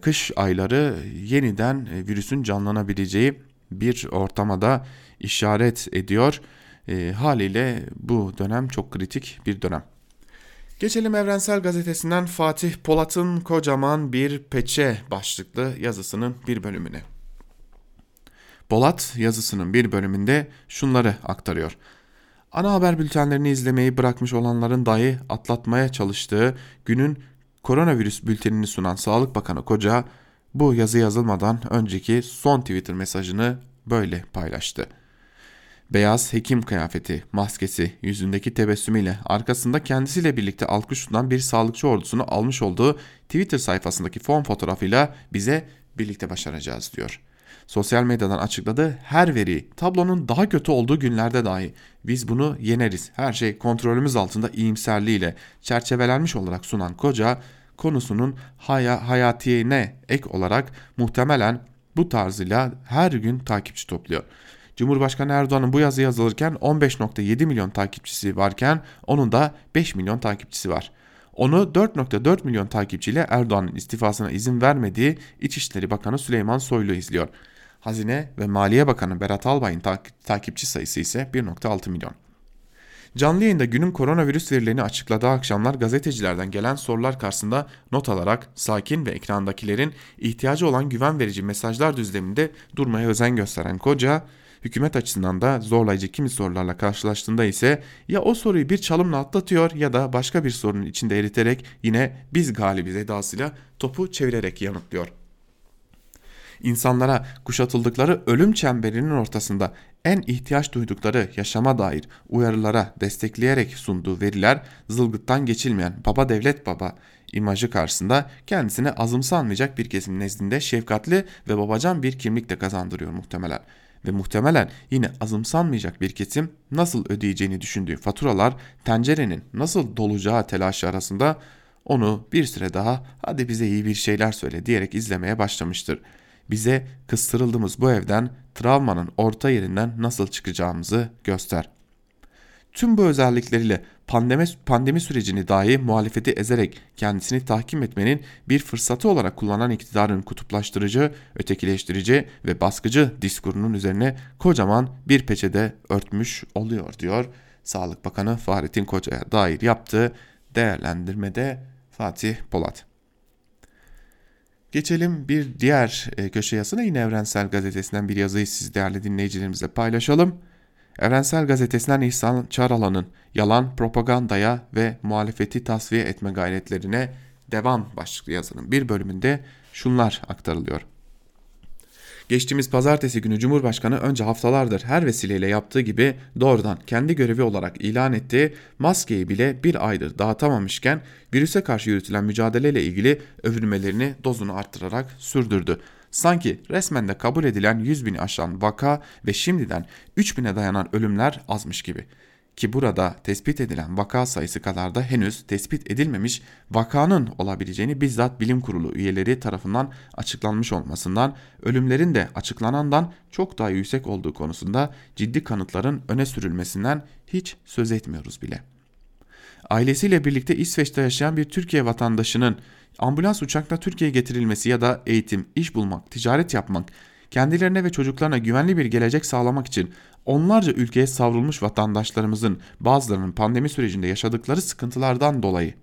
Kış ayları yeniden virüsün canlanabileceği bir ortamada işaret ediyor. Haliyle bu dönem çok kritik bir dönem. Geçelim Evrensel Gazetesi'nden Fatih Polat'ın kocaman bir peçe başlıklı yazısının bir bölümüne. Polat yazısının bir bölümünde şunları aktarıyor. Ana haber bültenlerini izlemeyi bırakmış olanların dahi atlatmaya çalıştığı günün koronavirüs bültenini sunan Sağlık Bakanı Koca bu yazı yazılmadan önceki son Twitter mesajını böyle paylaştı. Beyaz hekim kıyafeti, maskesi, yüzündeki tebessümüyle arkasında kendisiyle birlikte alkış tutan bir sağlıkçı ordusunu almış olduğu Twitter sayfasındaki fon fotoğrafıyla bize birlikte başaracağız diyor. Sosyal medyadan açıkladığı her veri tablonun daha kötü olduğu günlerde dahi biz bunu yeneriz. Her şey kontrolümüz altında iyimserliğiyle çerçevelenmiş olarak sunan koca konusunun haya, hayatiyene ek olarak muhtemelen bu tarzıyla her gün takipçi topluyor. Cumhurbaşkanı Erdoğan'ın bu yazı yazılırken 15.7 milyon takipçisi varken onun da 5 milyon takipçisi var. Onu 4.4 milyon takipçiyle Erdoğan'ın istifasına izin vermediği İçişleri Bakanı Süleyman Soylu izliyor. Hazine ve Maliye Bakanı Berat Albay'ın takipçi sayısı ise 1.6 milyon. Canlı yayında günün koronavirüs verilerini açıkladığı akşamlar gazetecilerden gelen sorular karşısında not alarak sakin ve ekrandakilerin ihtiyacı olan güven verici mesajlar düzleminde durmaya özen gösteren Koca, hükümet açısından da zorlayıcı kimi sorularla karşılaştığında ise ya o soruyu bir çalımla atlatıyor ya da başka bir sorunun içinde eriterek yine biz galibiz edasıyla topu çevirerek yanıtlıyor. İnsanlara kuşatıldıkları ölüm çemberinin ortasında en ihtiyaç duydukları yaşama dair uyarılara destekleyerek sunduğu veriler zılgıttan geçilmeyen baba devlet baba imajı karşısında kendisine azımsanmayacak bir kesim nezdinde şefkatli ve babacan bir kimlik de kazandırıyor muhtemelen ve muhtemelen yine azımsanmayacak bir kesim nasıl ödeyeceğini düşündüğü faturalar tencerenin nasıl dolacağı telaşı arasında onu bir süre daha hadi bize iyi bir şeyler söyle diyerek izlemeye başlamıştır. Bize kıstırıldığımız bu evden travmanın orta yerinden nasıl çıkacağımızı göster. Tüm bu özellikleriyle pandemi, pandemi sürecini dahi muhalefeti ezerek kendisini tahkim etmenin bir fırsatı olarak kullanan iktidarın kutuplaştırıcı, ötekileştirici ve baskıcı diskurunun üzerine kocaman bir peçede örtmüş oluyor diyor Sağlık Bakanı Fahrettin Koca'ya dair yaptığı değerlendirmede Fatih Polat. Geçelim bir diğer e, köşe yazısına yine Evrensel Gazetesi'nden bir yazıyı siz değerli dinleyicilerimizle paylaşalım. Evrensel Gazetesi'nden İhsan Çaralan'ın yalan, propagandaya ve muhalefeti tasfiye etme gayretlerine devam başlıklı yazının bir bölümünde şunlar aktarılıyor. Geçtiğimiz pazartesi günü Cumhurbaşkanı önce haftalardır her vesileyle yaptığı gibi doğrudan kendi görevi olarak ilan ettiği maskeyi bile bir aydır dağıtamamışken virüse karşı yürütülen mücadeleyle ilgili övünmelerini dozunu arttırarak sürdürdü. Sanki resmen de kabul edilen 100 bini aşan vaka ve şimdiden 3 bine dayanan ölümler azmış gibi. Ki burada tespit edilen vaka sayısı kadar da henüz tespit edilmemiş vakanın olabileceğini bizzat bilim kurulu üyeleri tarafından açıklanmış olmasından, ölümlerin de açıklanandan çok daha yüksek olduğu konusunda ciddi kanıtların öne sürülmesinden hiç söz etmiyoruz bile. Ailesiyle birlikte İsveç'te yaşayan bir Türkiye vatandaşının ambulans uçakla Türkiye'ye getirilmesi ya da eğitim, iş bulmak, ticaret yapmak, kendilerine ve çocuklarına güvenli bir gelecek sağlamak için onlarca ülkeye savrulmuş vatandaşlarımızın bazılarının pandemi sürecinde yaşadıkları sıkıntılardan dolayı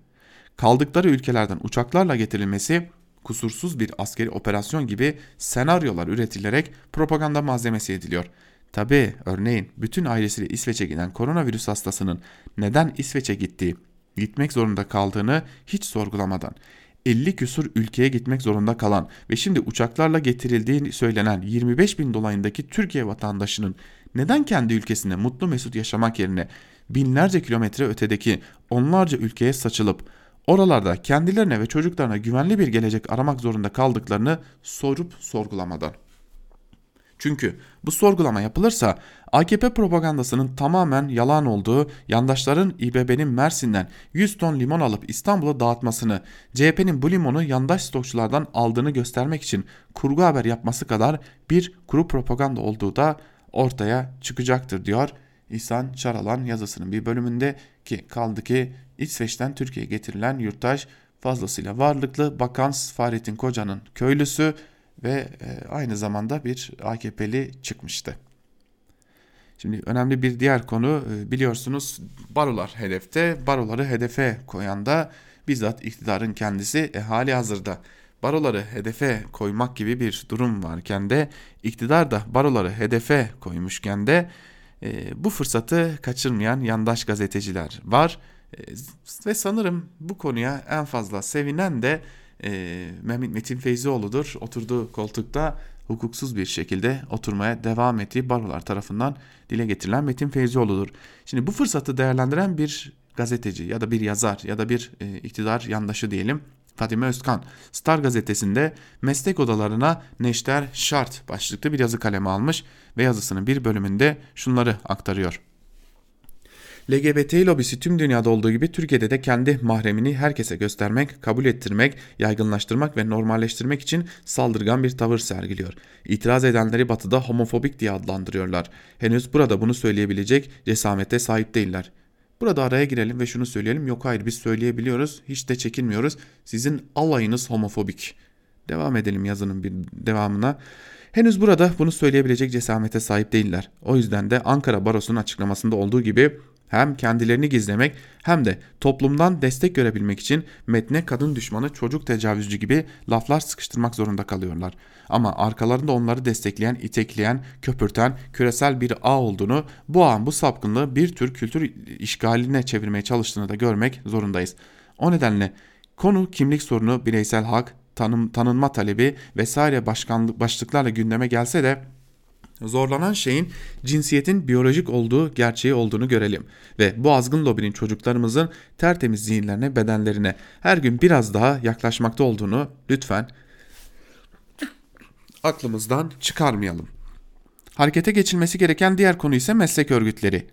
kaldıkları ülkelerden uçaklarla getirilmesi kusursuz bir askeri operasyon gibi senaryolar üretilerek propaganda malzemesi ediliyor. Tabi örneğin bütün ailesiyle İsveç'e giden koronavirüs hastasının neden İsveç'e gittiği, gitmek zorunda kaldığını hiç sorgulamadan 50 küsur ülkeye gitmek zorunda kalan ve şimdi uçaklarla getirildiği söylenen 25 bin dolayındaki Türkiye vatandaşının neden kendi ülkesinde mutlu mesut yaşamak yerine binlerce kilometre ötedeki onlarca ülkeye saçılıp oralarda kendilerine ve çocuklarına güvenli bir gelecek aramak zorunda kaldıklarını sorup sorgulamadan. Çünkü bu sorgulama yapılırsa AKP propagandasının tamamen yalan olduğu, yandaşların İBB'nin Mersin'den 100 ton limon alıp İstanbul'a dağıtmasını, CHP'nin bu limonu yandaş stokçulardan aldığını göstermek için kurgu haber yapması kadar bir kuru propaganda olduğu da ortaya çıkacaktır diyor İhsan Çaralan yazısının bir bölümünde ki kaldı ki İsveç'ten Türkiye'ye getirilen yurttaş fazlasıyla varlıklı Bakan Fahrettin Koca'nın köylüsü ve e, aynı zamanda bir AKP'li çıkmıştı. Şimdi önemli bir diğer konu e, biliyorsunuz barolar hedefte. Baroları hedefe koyan da bizzat iktidarın kendisi e, hali hazırda baroları hedefe koymak gibi bir durum varken de iktidar da baroları hedefe koymuşken de e, bu fırsatı kaçırmayan yandaş gazeteciler var. E, ve sanırım bu konuya en fazla sevinen de e, Mehmet Metin Feyzioğlu'dur. Oturduğu koltukta hukuksuz bir şekilde oturmaya devam ettiği barolar tarafından dile getirilen Metin Feyzioğlu'dur. Şimdi bu fırsatı değerlendiren bir gazeteci ya da bir yazar ya da bir e, iktidar yandaşı diyelim Fatime Özkan Star gazetesinde meslek odalarına neşter şart başlıklı bir yazı kaleme almış ve yazısının bir bölümünde şunları aktarıyor. LGBT lobisi tüm dünyada olduğu gibi Türkiye'de de kendi mahremini herkese göstermek, kabul ettirmek, yaygınlaştırmak ve normalleştirmek için saldırgan bir tavır sergiliyor. İtiraz edenleri batıda homofobik diye adlandırıyorlar. Henüz burada bunu söyleyebilecek cesamete sahip değiller. Burada araya girelim ve şunu söyleyelim. Yok hayır biz söyleyebiliyoruz. Hiç de çekinmiyoruz. Sizin alayınız homofobik. Devam edelim yazının bir devamına. Henüz burada bunu söyleyebilecek cesamete sahip değiller. O yüzden de Ankara Barosu'nun açıklamasında olduğu gibi hem kendilerini gizlemek hem de toplumdan destek görebilmek için metne kadın düşmanı çocuk tecavüzcü gibi laflar sıkıştırmak zorunda kalıyorlar. Ama arkalarında onları destekleyen, itekleyen, köpürten küresel bir ağ olduğunu, bu ağın bu sapkınlığı bir tür kültür işgaline çevirmeye çalıştığını da görmek zorundayız. O nedenle konu kimlik sorunu, bireysel hak, tanım, tanınma talebi vesaire başkanlık başlıklarla gündeme gelse de Zorlanan şeyin cinsiyetin biyolojik olduğu gerçeği olduğunu görelim ve bu azgın lobinin çocuklarımızın tertemiz zihinlerine, bedenlerine her gün biraz daha yaklaşmakta olduğunu lütfen aklımızdan çıkarmayalım. Harekete geçilmesi gereken diğer konu ise meslek örgütleri.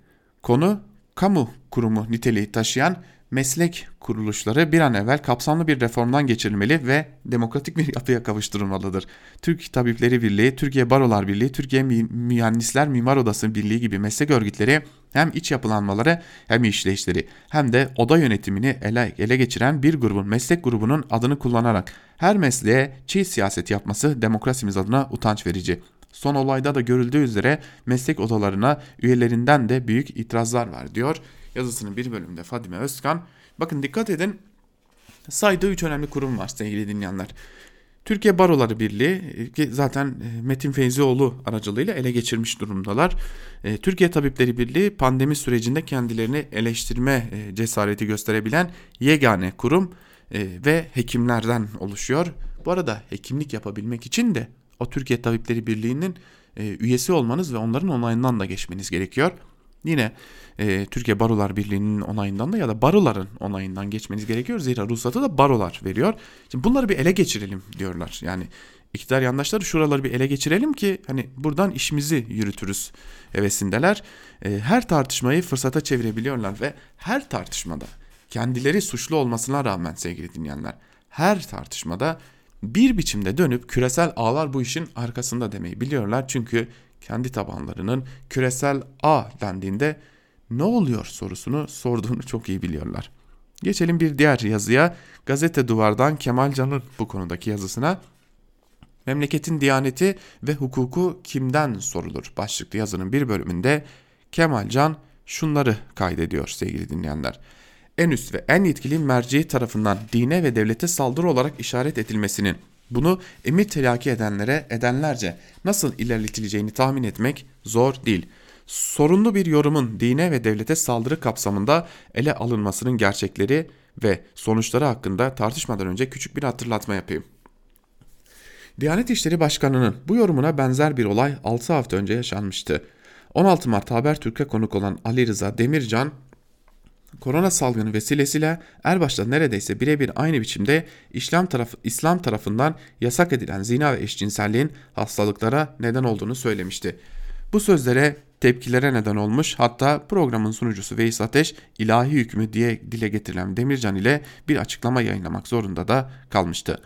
Konu kamu kurumu niteliği taşıyan meslek kuruluşları bir an evvel kapsamlı bir reformdan geçirilmeli ve demokratik bir yapıya kavuşturulmalıdır. Türk Tabipleri Birliği, Türkiye Barolar Birliği, Türkiye Mühendisler Mimar Odası Birliği gibi meslek örgütleri hem iç yapılanmaları hem işleyişleri hem de oda yönetimini ele, ele geçiren bir grubun meslek grubunun adını kullanarak her mesleğe çiğ siyaset yapması demokrasimiz adına utanç verici. Son olayda da görüldüğü üzere meslek odalarına üyelerinden de büyük itirazlar var diyor yazısının bir bölümünde Fadime Özkan. Bakın dikkat edin saydığı üç önemli kurum var sevgili dinleyenler. Türkiye Baroları Birliği e, zaten e, Metin Feyzioğlu aracılığıyla ele geçirmiş durumdalar. E, Türkiye Tabipleri Birliği pandemi sürecinde kendilerini eleştirme cesareti gösterebilen yegane kurum ve hekimlerden oluşuyor. Bu arada hekimlik yapabilmek için de o Türkiye Tabipleri Birliği'nin üyesi olmanız ve onların onayından da geçmeniz gerekiyor. Yine e, Türkiye Barolar Birliği'nin onayından da ya da baroların onayından geçmeniz gerekiyor. Zira ruhsatı da barolar veriyor. Şimdi bunları bir ele geçirelim diyorlar. Yani iktidar yandaşları şuraları bir ele geçirelim ki hani buradan işimizi yürütürüz hevesindeler. E, her tartışmayı fırsata çevirebiliyorlar ve her tartışmada kendileri suçlu olmasına rağmen sevgili dinleyenler her tartışmada bir biçimde dönüp küresel ağlar bu işin arkasında demeyi biliyorlar. Çünkü kendi tabanlarının küresel ağ dendiğinde ne oluyor sorusunu sorduğunu çok iyi biliyorlar. Geçelim bir diğer yazıya. Gazete Duvar'dan Kemal Can'ın bu konudaki yazısına. Memleketin diyaneti ve hukuku kimden sorulur? Başlıklı yazının bir bölümünde Kemal Can şunları kaydediyor sevgili dinleyenler. En üst ve en yetkili merci tarafından dine ve devlete saldırı olarak işaret edilmesinin bunu emir telaki edenlere edenlerce nasıl ilerletileceğini tahmin etmek zor değil. Sorunlu bir yorumun dine ve devlete saldırı kapsamında ele alınmasının gerçekleri ve sonuçları hakkında tartışmadan önce küçük bir hatırlatma yapayım. Diyanet İşleri Başkanı'nın bu yorumuna benzer bir olay 6 hafta önce yaşanmıştı. 16 Mart Habertürk'e konuk olan Ali Rıza Demircan korona salgını vesilesiyle Erbaş'ta neredeyse birebir aynı biçimde İslam, taraf, İslam tarafından yasak edilen zina ve eşcinselliğin hastalıklara neden olduğunu söylemişti. Bu sözlere tepkilere neden olmuş hatta programın sunucusu Veys Ateş ilahi hükmü diye dile getirilen Demircan ile bir açıklama yayınlamak zorunda da kalmıştı.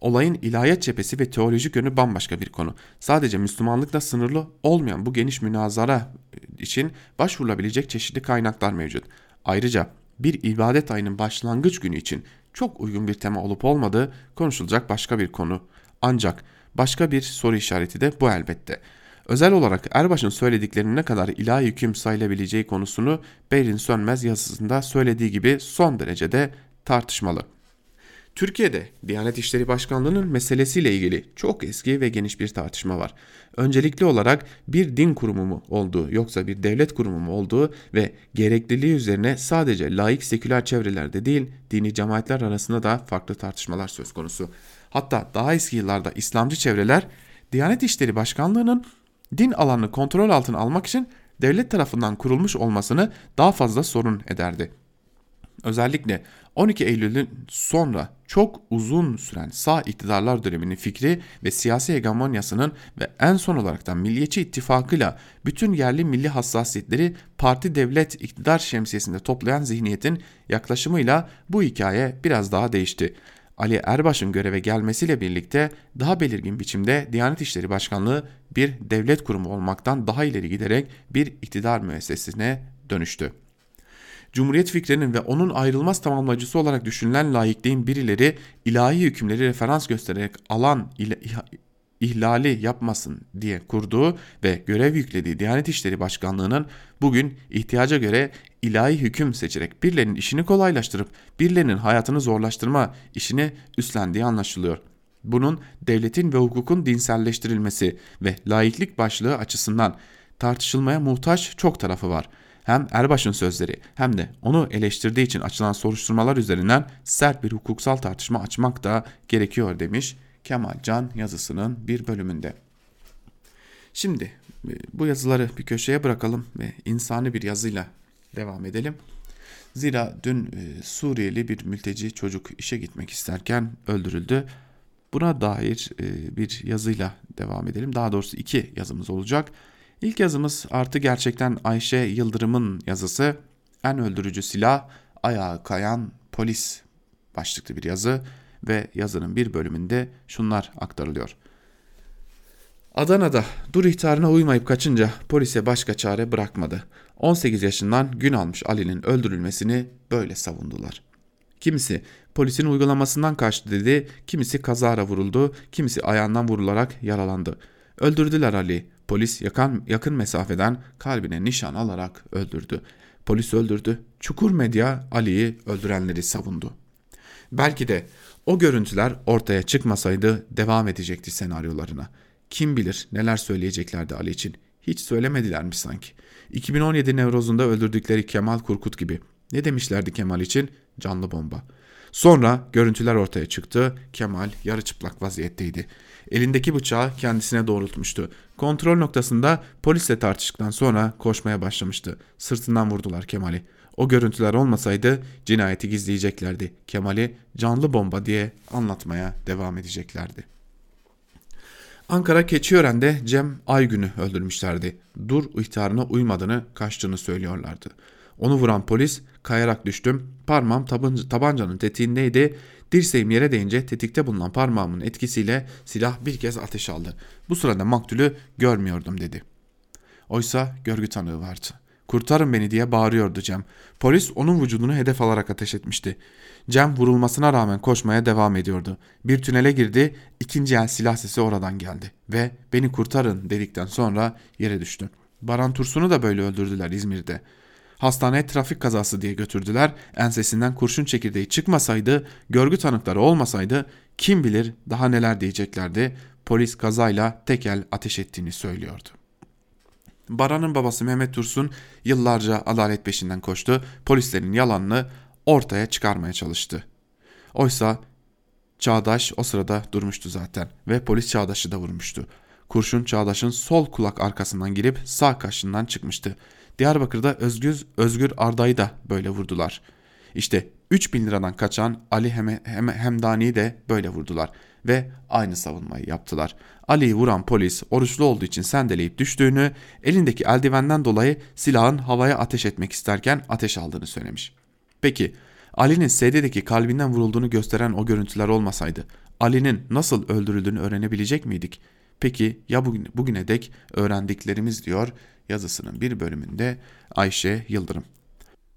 Olayın ilahiyat cephesi ve teolojik yönü bambaşka bir konu. Sadece Müslümanlıkla sınırlı olmayan bu geniş münazara için başvurulabilecek çeşitli kaynaklar mevcut. Ayrıca bir ibadet ayının başlangıç günü için çok uygun bir tema olup olmadığı konuşulacak başka bir konu. Ancak başka bir soru işareti de bu elbette. Özel olarak Erbaş'ın söylediklerinin ne kadar ilahi hüküm sayılabileceği konusunu Beyrin Sönmez yazısında söylediği gibi son derecede tartışmalı. Türkiye'de Diyanet İşleri Başkanlığı'nın meselesiyle ilgili çok eski ve geniş bir tartışma var. Öncelikli olarak bir din kurumu mu olduğu yoksa bir devlet kurumu mu olduğu ve gerekliliği üzerine sadece laik seküler çevrelerde değil dini cemaatler arasında da farklı tartışmalar söz konusu. Hatta daha eski yıllarda İslamcı çevreler Diyanet İşleri Başkanlığı'nın din alanını kontrol altına almak için devlet tarafından kurulmuş olmasını daha fazla sorun ederdi. Özellikle 12 Eylül'ün sonra çok uzun süren sağ iktidarlar döneminin fikri ve siyasi hegemonyasının ve en son olarak da Milliyetçi ittifakıyla bütün yerli milli hassasiyetleri parti devlet iktidar şemsiyesinde toplayan zihniyetin yaklaşımıyla bu hikaye biraz daha değişti. Ali Erbaş'ın göreve gelmesiyle birlikte daha belirgin biçimde Diyanet İşleri Başkanlığı bir devlet kurumu olmaktan daha ileri giderek bir iktidar müessesesine dönüştü. Cumhuriyet fikrinin ve onun ayrılmaz tamamlayıcısı olarak düşünülen laikliğin birileri ilahi hükümleri referans göstererek alan ile ihlali yapmasın diye kurduğu ve görev yüklediği Diyanet İşleri Başkanlığı'nın bugün ihtiyaca göre ilahi hüküm seçerek birilerinin işini kolaylaştırıp birilerinin hayatını zorlaştırma işini üstlendiği anlaşılıyor. Bunun devletin ve hukukun dinselleştirilmesi ve laiklik başlığı açısından tartışılmaya muhtaç çok tarafı var.'' hem Erbaş'ın sözleri hem de onu eleştirdiği için açılan soruşturmalar üzerinden sert bir hukuksal tartışma açmak da gerekiyor demiş Kemal Can yazısının bir bölümünde. Şimdi e, bu yazıları bir köşeye bırakalım ve insani bir yazıyla devam edelim. Zira dün e, Suriyeli bir mülteci çocuk işe gitmek isterken öldürüldü. Buna dair e, bir yazıyla devam edelim. Daha doğrusu iki yazımız olacak. İlk yazımız artı gerçekten Ayşe Yıldırım'ın yazısı. En öldürücü silah ayağa kayan polis başlıklı bir yazı ve yazının bir bölümünde şunlar aktarılıyor. Adana'da dur ihtarına uymayıp kaçınca polise başka çare bırakmadı. 18 yaşından gün almış Ali'nin öldürülmesini böyle savundular. Kimisi polisin uygulamasından kaçtı dedi, kimisi kazara vuruldu, kimisi ayağından vurularak yaralandı. Öldürdüler Ali. Polis yakın, yakın mesafeden kalbine nişan alarak öldürdü. Polis öldürdü. Çukur medya Ali'yi öldürenleri savundu. Belki de o görüntüler ortaya çıkmasaydı devam edecekti senaryolarına. Kim bilir neler söyleyeceklerdi Ali için. Hiç söylemediler mi sanki? 2017 Nevroz'unda öldürdükleri Kemal Kurkut gibi. Ne demişlerdi Kemal için? Canlı bomba. Sonra görüntüler ortaya çıktı. Kemal yarı çıplak vaziyetteydi. Elindeki bıçağı kendisine doğrultmuştu. Kontrol noktasında polisle tartıştıktan sonra koşmaya başlamıştı. Sırtından vurdular Kemal'i. O görüntüler olmasaydı cinayeti gizleyeceklerdi. Kemal'i canlı bomba diye anlatmaya devam edeceklerdi. Ankara Keçiören'de Cem Aygün'ü öldürmüşlerdi. Dur ihtarına uymadığını, kaçtığını söylüyorlardı. Onu vuran polis kayarak düştüm. Parmağım tabancanın tetiğindeydi. Dirseğim yere değince tetikte bulunan parmağımın etkisiyle silah bir kez ateş aldı. Bu sırada maktulü görmüyordum dedi. Oysa görgü tanığı vardı. Kurtarın beni diye bağırıyordu Cem. Polis onun vücudunu hedef alarak ateş etmişti. Cem vurulmasına rağmen koşmaya devam ediyordu. Bir tünele girdi, ikinci el silah sesi oradan geldi ve beni kurtarın dedikten sonra yere düştü. Baran Tursun'u da böyle öldürdüler İzmir'de. Hastaneye trafik kazası diye götürdüler. Ensesinden kurşun çekirdeği çıkmasaydı, görgü tanıkları olmasaydı kim bilir daha neler diyeceklerdi. Polis kazayla tekel ateş ettiğini söylüyordu. Baran'ın babası Mehmet Tursun yıllarca adalet peşinden koştu. Polislerin yalanını ortaya çıkarmaya çalıştı. Oysa Çağdaş o sırada durmuştu zaten ve polis Çağdaş'ı da vurmuştu. Kurşun Çağdaş'ın sol kulak arkasından girip sağ kaşından çıkmıştı. Diyarbakır'da Özgür, Özgür Arda'yı da böyle vurdular. İşte 3000 liradan kaçan Ali Hem Hem Hemdani'yi de böyle vurdular ve aynı savunmayı yaptılar. Ali'yi vuran polis oruçlu olduğu için sendeleyip düştüğünü, elindeki eldivenden dolayı silahın havaya ateş etmek isterken ateş aldığını söylemiş. Peki Ali'nin SD'deki kalbinden vurulduğunu gösteren o görüntüler olmasaydı Ali'nin nasıl öldürüldüğünü öğrenebilecek miydik? Peki ya bugün, bugüne dek öğrendiklerimiz diyor yazısının bir bölümünde Ayşe Yıldırım.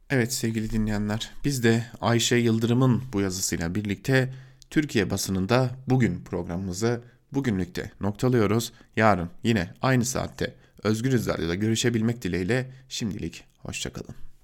Evet sevgili dinleyenler biz de Ayşe Yıldırım'ın bu yazısıyla birlikte Türkiye basınında bugün programımızı bugünlükte noktalıyoruz. Yarın yine aynı saatte Özgür Radyo'da görüşebilmek dileğiyle şimdilik hoşçakalın.